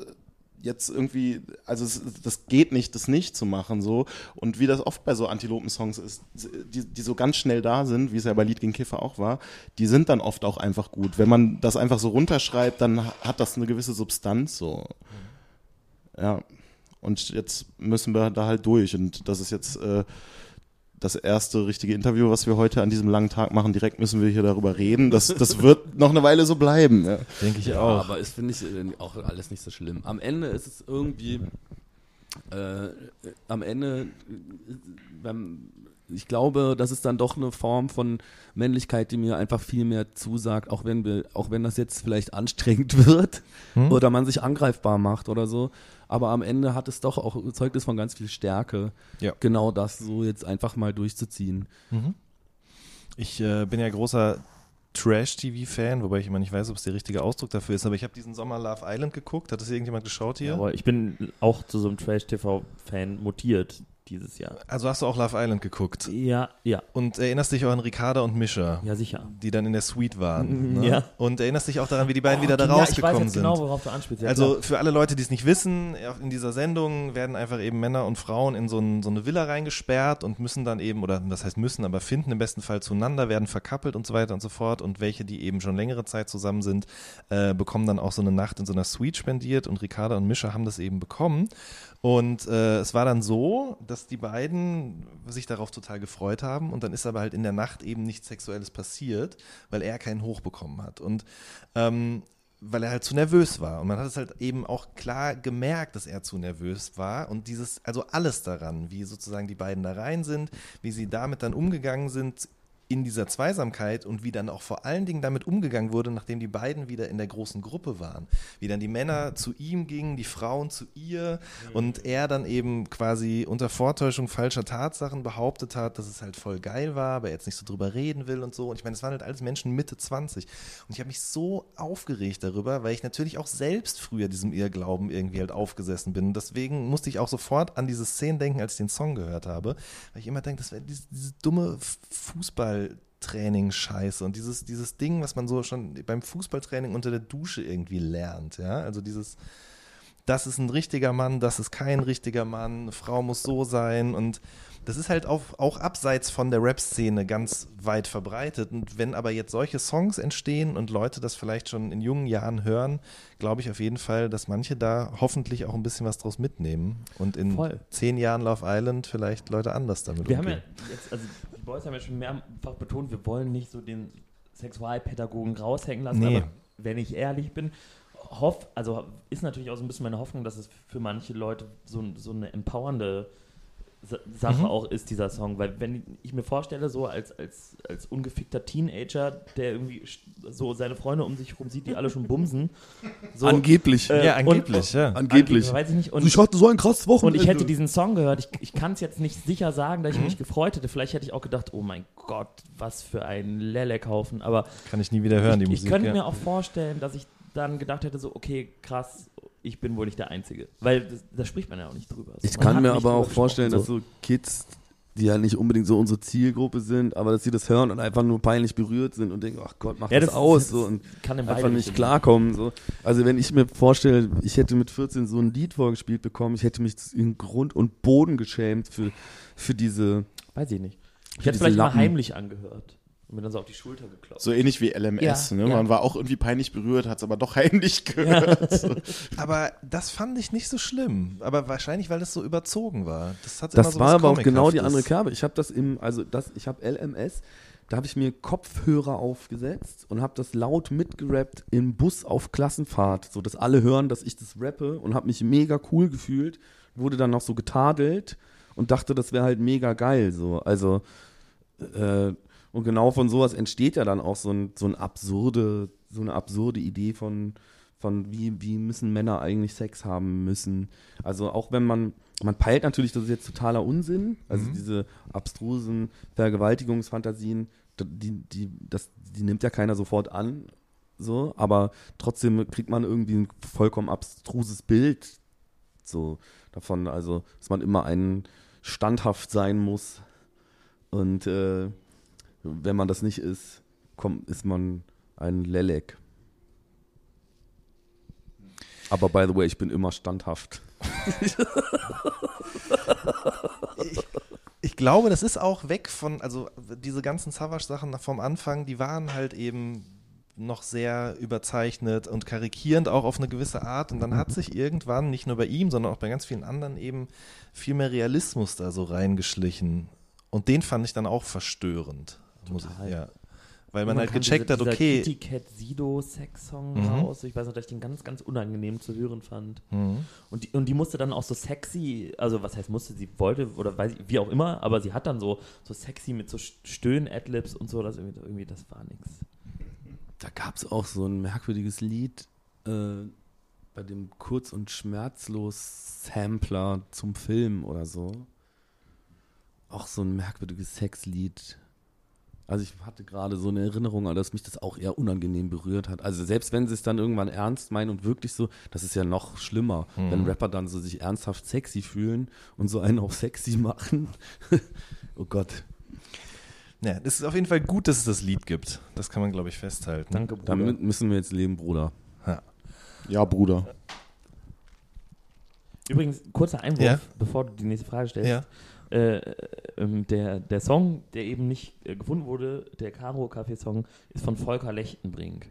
jetzt irgendwie, also es, das geht nicht, das nicht zu machen so. Und wie das oft bei so Antilopen-Songs ist, die, die so ganz schnell da sind, wie es ja bei Lied gegen Kiffer auch war, die sind dann oft auch einfach gut. Wenn man das einfach so runterschreibt, dann hat das eine gewisse Substanz so. Ja. Und jetzt müssen wir da halt durch. Und das ist jetzt äh, das erste richtige Interview, was wir heute an diesem langen Tag machen. Direkt müssen wir hier darüber reden. Das, das wird [laughs] noch eine Weile so bleiben. Ja. Denke ich Ja, auch. aber es finde ich äh, auch alles nicht so schlimm. Am Ende ist es irgendwie, äh, am Ende, äh, wenn, ich glaube, das ist dann doch eine Form von Männlichkeit, die mir einfach viel mehr zusagt, auch wenn wir, auch wenn das jetzt vielleicht anstrengend [laughs] wird Hm? oder man sich angreifbar macht oder so. Aber am Ende hat es doch auch, zeugt es von ganz viel Stärke, Ja. genau das so jetzt einfach mal durchzuziehen. Ich äh, bin ja großer Trash-TV-Fan, wobei ich immer nicht weiß, ob es der richtige Ausdruck dafür ist, aber ich habe diesen Sommer Love Island geguckt. Hat das irgendjemand geschaut hier? Aber ich bin auch zu so einem Trash-TV-Fan mutiert. Dieses Jahr. Also hast du auch Love Island geguckt Ja, ja, und erinnerst dich auch an Ricarda und Mischa, ja, sicher. die dann in der Suite waren. Ne? Ja. Und erinnerst dich auch daran, wie die beiden Oh, wieder da rausgekommen Ich weiß jetzt sind. genau, worauf du anspielst. Ja, Also klar. für alle Leute, die es nicht wissen, in dieser Sendung werden einfach eben Männer und Frauen in so, ein, so eine Villa reingesperrt und müssen dann eben, oder das heißt müssen, aber finden im besten Fall zueinander, werden verkappelt und so weiter und so fort. Und welche, die eben schon längere Zeit zusammen sind, äh, bekommen dann auch so eine Nacht in so einer Suite spendiert. Und Ricarda und Mischa haben das eben bekommen. Und äh, es war dann so, dass die beiden sich darauf total gefreut haben und dann ist aber halt in der Nacht eben nichts Sexuelles passiert, weil er keinen Hoch bekommen hat. Und ähm, weil er halt zu nervös war. Und man hat es halt eben auch klar gemerkt, dass er zu nervös war. Und dieses, also alles daran, wie sozusagen die beiden da rein sind, wie sie damit dann umgegangen sind in dieser Zweisamkeit und wie dann auch vor allen Dingen damit umgegangen wurde, nachdem die beiden wieder in der großen Gruppe waren. Wie dann die Männer zu ihm gingen, die Frauen zu ihr und er dann eben quasi unter Vortäuschung falscher Tatsachen behauptet hat, dass es halt voll geil war, aber er jetzt nicht so drüber reden will und so. Und ich meine, es waren halt alles Menschen Mitte 20. Und ich habe mich so aufgeregt darüber, weil ich natürlich auch selbst früher diesem Irrglauben irgendwie halt aufgesessen bin. Und deswegen musste ich auch sofort an diese Szene denken, als ich den Song gehört habe, weil ich immer denke, das wäre diese, diese dumme Fußballtraining-Scheiße und dieses, dieses Ding, was man so schon beim Fußballtraining unter der Dusche irgendwie lernt, ja, also dieses, das ist ein richtiger Mann, das ist kein richtiger Mann, eine Frau muss so sein und das ist halt auch, auch abseits von der Rap-Szene ganz weit verbreitet. Und wenn aber jetzt solche Songs entstehen und Leute das vielleicht schon in jungen Jahren hören, glaube ich auf jeden Fall, dass manche da hoffentlich auch ein bisschen was draus mitnehmen und in Voll. zehn Jahren Love Island vielleicht Leute anders damit Wir haben umgehen. ja jetzt, also die Boys haben ja schon mehrfach betont, wir wollen nicht so den Sexualpädagogen raushängen lassen, Nee. aber wenn ich ehrlich bin, hoff, also ist natürlich auch so ein bisschen meine Hoffnung, dass es für manche Leute so, so eine empowernde Sache Mhm. auch ist, dieser Song. Weil wenn ich mir vorstelle, so als, als, als ungefickter Teenager, der irgendwie so seine Freunde um sich herum sieht, die alle schon bumsen. So, Angeblich. äh, ja, und- angeblich, ja. Angeblich. Weiß ich nicht. Und, ich hatte so ein krasses und Wochenende. ich hätte diesen Song gehört. Ich, ich kann es jetzt nicht sicher sagen, dass ich Mhm. mich gefreut hätte. Vielleicht hätte ich auch gedacht, oh mein Gott, was für ein Lelek-Haufen. Aber Kann ich nie wieder hören, die ich, Musik. ich könnte ja. mir auch vorstellen, dass ich dann gedacht hätte, so, okay, krass, ich bin wohl nicht der Einzige. Weil da spricht man ja auch nicht drüber. So, Ich kann mir aber auch vorstellen, dass gesprochen, so Kids, die ja nicht unbedingt so unsere Zielgruppe sind, aber dass sie das hören und einfach nur peinlich berührt sind und denken, ach Gott, mach Ja, das, das- aus das so und kann in einfach nicht klarkommen. So. Also wenn ich mir vorstelle, ich hätte mit 14 so ein Lied vorgespielt bekommen, ich hätte mich in Grund und Boden geschämt für, für diese. Weiß ich nicht. Ich hätte diese vielleicht mal Lappen. heimlich angehört und mir dann so auf die Schulter geklopft. So ähnlich wie LMS, Ja, ne? ja. Man war auch irgendwie peinlich berührt, hat es aber doch [laughs] heimlich gehört. So. [laughs] Aber das fand ich nicht so schlimm. Aber wahrscheinlich, weil das so überzogen war. Das, hat immer Das so war was aber auch genau die andere Kerbe. Ich habe das im, also das, ich habe LMS, da habe ich mir Kopfhörer aufgesetzt und habe das laut mitgerappt im Bus auf Klassenfahrt, so dass alle hören, dass ich das rappe und habe mich mega cool gefühlt, wurde dann noch so getadelt und dachte, das wäre halt mega geil, so. Also äh, und genau von sowas entsteht ja dann auch so, ein, so ein absurde, so eine absurde Idee von, von wie, wie müssen Männer eigentlich Sex haben müssen. Also auch wenn man, man peilt natürlich, das ist jetzt totaler Unsinn, also diese abstrusen Vergewaltigungsfantasien, die, die, das, die nimmt ja keiner sofort an, so, aber trotzdem kriegt man irgendwie ein vollkommen abstruses Bild so davon, also dass man immer ein standhaft sein muss. Und äh, wenn man das nicht ist, kommt, ist man ein Lelek. Aber by the way, ich bin immer standhaft. Ich glaube, das ist auch weg von, also diese ganzen Savage-Sachen vom Anfang, die waren halt eben noch sehr überzeichnet und karikierend auch auf eine gewisse Art. Und dann hat sich irgendwann, nicht nur bei ihm, sondern auch bei ganz vielen anderen eben viel mehr Realismus da so reingeschlichen. Und den fand ich dann auch verstörend. Muss ich, ja. Weil man Und halt gecheckt dieser, hat, okay. Kitty Cat Sido Sex-Song Mhm. raus. Ich weiß noch, dass ich den ganz, ganz unangenehm zu hören fand. Mhm. Und die, und die musste dann auch so sexy, also was heißt musste, sie wollte oder weiß ich, wie auch immer, aber sie hat dann so, so sexy mit so Stöhn-Adlibs und so, das irgendwie, irgendwie das war nix. Da gab es auch so ein merkwürdiges Lied äh, bei dem Kurz- und Schmerzlos Sampler zum Film oder so. Auch so ein merkwürdiges Sexlied. Also ich hatte gerade so eine Erinnerung, dass mich das auch eher unangenehm berührt hat. Also selbst wenn sie es dann irgendwann ernst meinen und wirklich so, das ist ja noch schlimmer, wenn Rapper dann so sich ernsthaft sexy fühlen und so einen auch sexy machen. [laughs] oh Gott. Ja, es ist auf jeden Fall gut, dass es das Lied gibt. Das kann man, glaube ich, festhalten. Danke, Bruder. Damit müssen wir jetzt leben, Bruder. Ja. Ja, Bruder. Übrigens, kurzer Einwurf, Ja. bevor du die nächste Frage stellst. Ja. Äh, ähm, der, der Song, der eben nicht äh, gefunden wurde, der Karo Café Song, ist von Volker Lechtenbrink.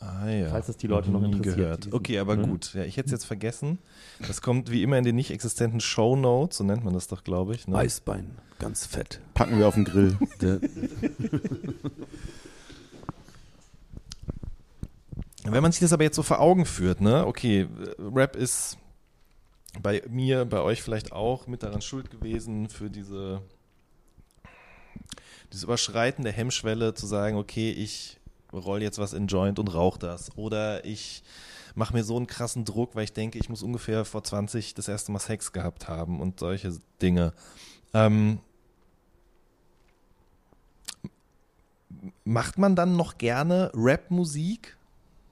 Ah, ja. Falls das die Leute noch Nie interessiert, Gehört. Okay, aber Mhm. gut. Ja, ich hätte es jetzt vergessen. Das kommt wie immer in den nicht existenten Show Notes, so nennt man das doch, glaube ich. Ne? Eisbein, ganz fett. Packen wir auf den Grill. [laughs] Wenn man sich das aber jetzt so vor Augen führt, ne, okay, äh, Rap ist bei mir, bei euch vielleicht auch mit daran schuld gewesen für diese, dieses Überschreiten der Hemmschwelle zu sagen, okay, ich roll jetzt was in Joint und rauch das. Oder ich mache mir so einen krassen Druck, weil ich denke, ich muss ungefähr vor 20 das erste Mal Sex gehabt haben und solche Dinge. Ähm, macht man dann noch gerne Rap-Musik?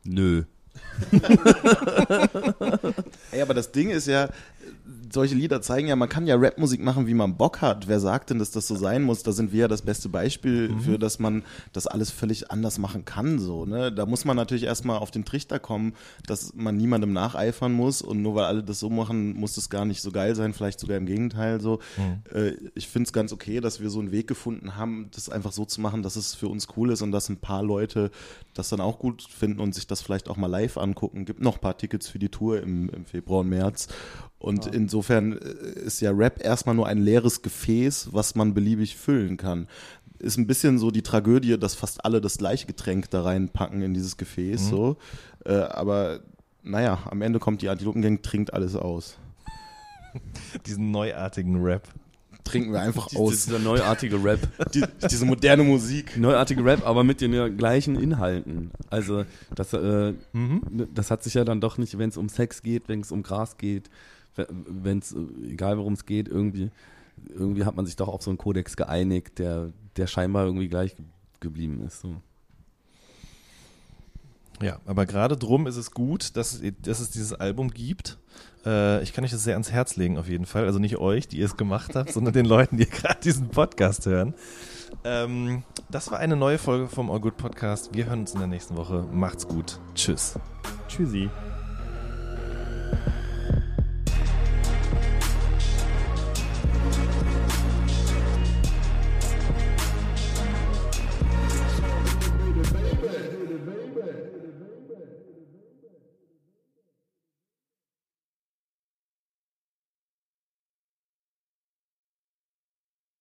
nö. [laughs] Ey, aber das Ding ist ja, solche Lieder zeigen ja, man kann ja Rapmusik machen, wie man Bock hat. Wer sagt denn, dass das so sein muss? Da sind wir ja das beste Beispiel für, dass man das alles völlig anders machen kann. So, ne? Da muss man natürlich erstmal auf den Trichter kommen, dass man niemandem nacheifern muss und nur weil alle das so machen, muss das gar nicht so geil sein, vielleicht sogar im Gegenteil so. Äh, ich finde es ganz okay, dass wir so einen Weg gefunden haben, das einfach so zu machen, dass es für uns cool ist und dass ein paar Leute das dann auch gut finden und sich das vielleicht auch mal live angucken. Gibt noch ein paar Tickets für die Tour im, im Februar und März. Und insofern äh, ist ja Rap erstmal nur ein leeres Gefäß, was man beliebig füllen kann. Ist ein bisschen so die Tragödie, dass fast alle das gleiche Getränk da reinpacken in dieses Gefäß. So. Äh, aber naja, am Ende kommt die Antilopengang, trinkt alles aus. [laughs] Diesen neuartigen Rap. Trinken wir einfach [laughs] Dies- aus. Dieser neuartige Rap. [laughs] Die, diese moderne Musik. Neuartige Rap, aber mit den ja gleichen Inhalten. Also das, äh, das hat sich ja dann doch nicht, wenn es um Sex geht, wenn es um Gras geht, wenn es, egal worum es geht, irgendwie, irgendwie hat man sich doch auf so einen Kodex geeinigt, der, der scheinbar irgendwie gleich ge- geblieben ist. So. Ja, aber gerade drum ist es gut, dass, dass es dieses Album gibt. Äh, ich kann euch das sehr ans Herz legen, auf jeden Fall. Also nicht euch, die ihr es gemacht habt, sondern den Leuten, die [laughs] gerade diesen Podcast hören. Ähm, das war eine neue Folge vom All Good Podcast. Wir hören uns in der nächsten Woche. Macht's gut. Tschüss. Tschüssi.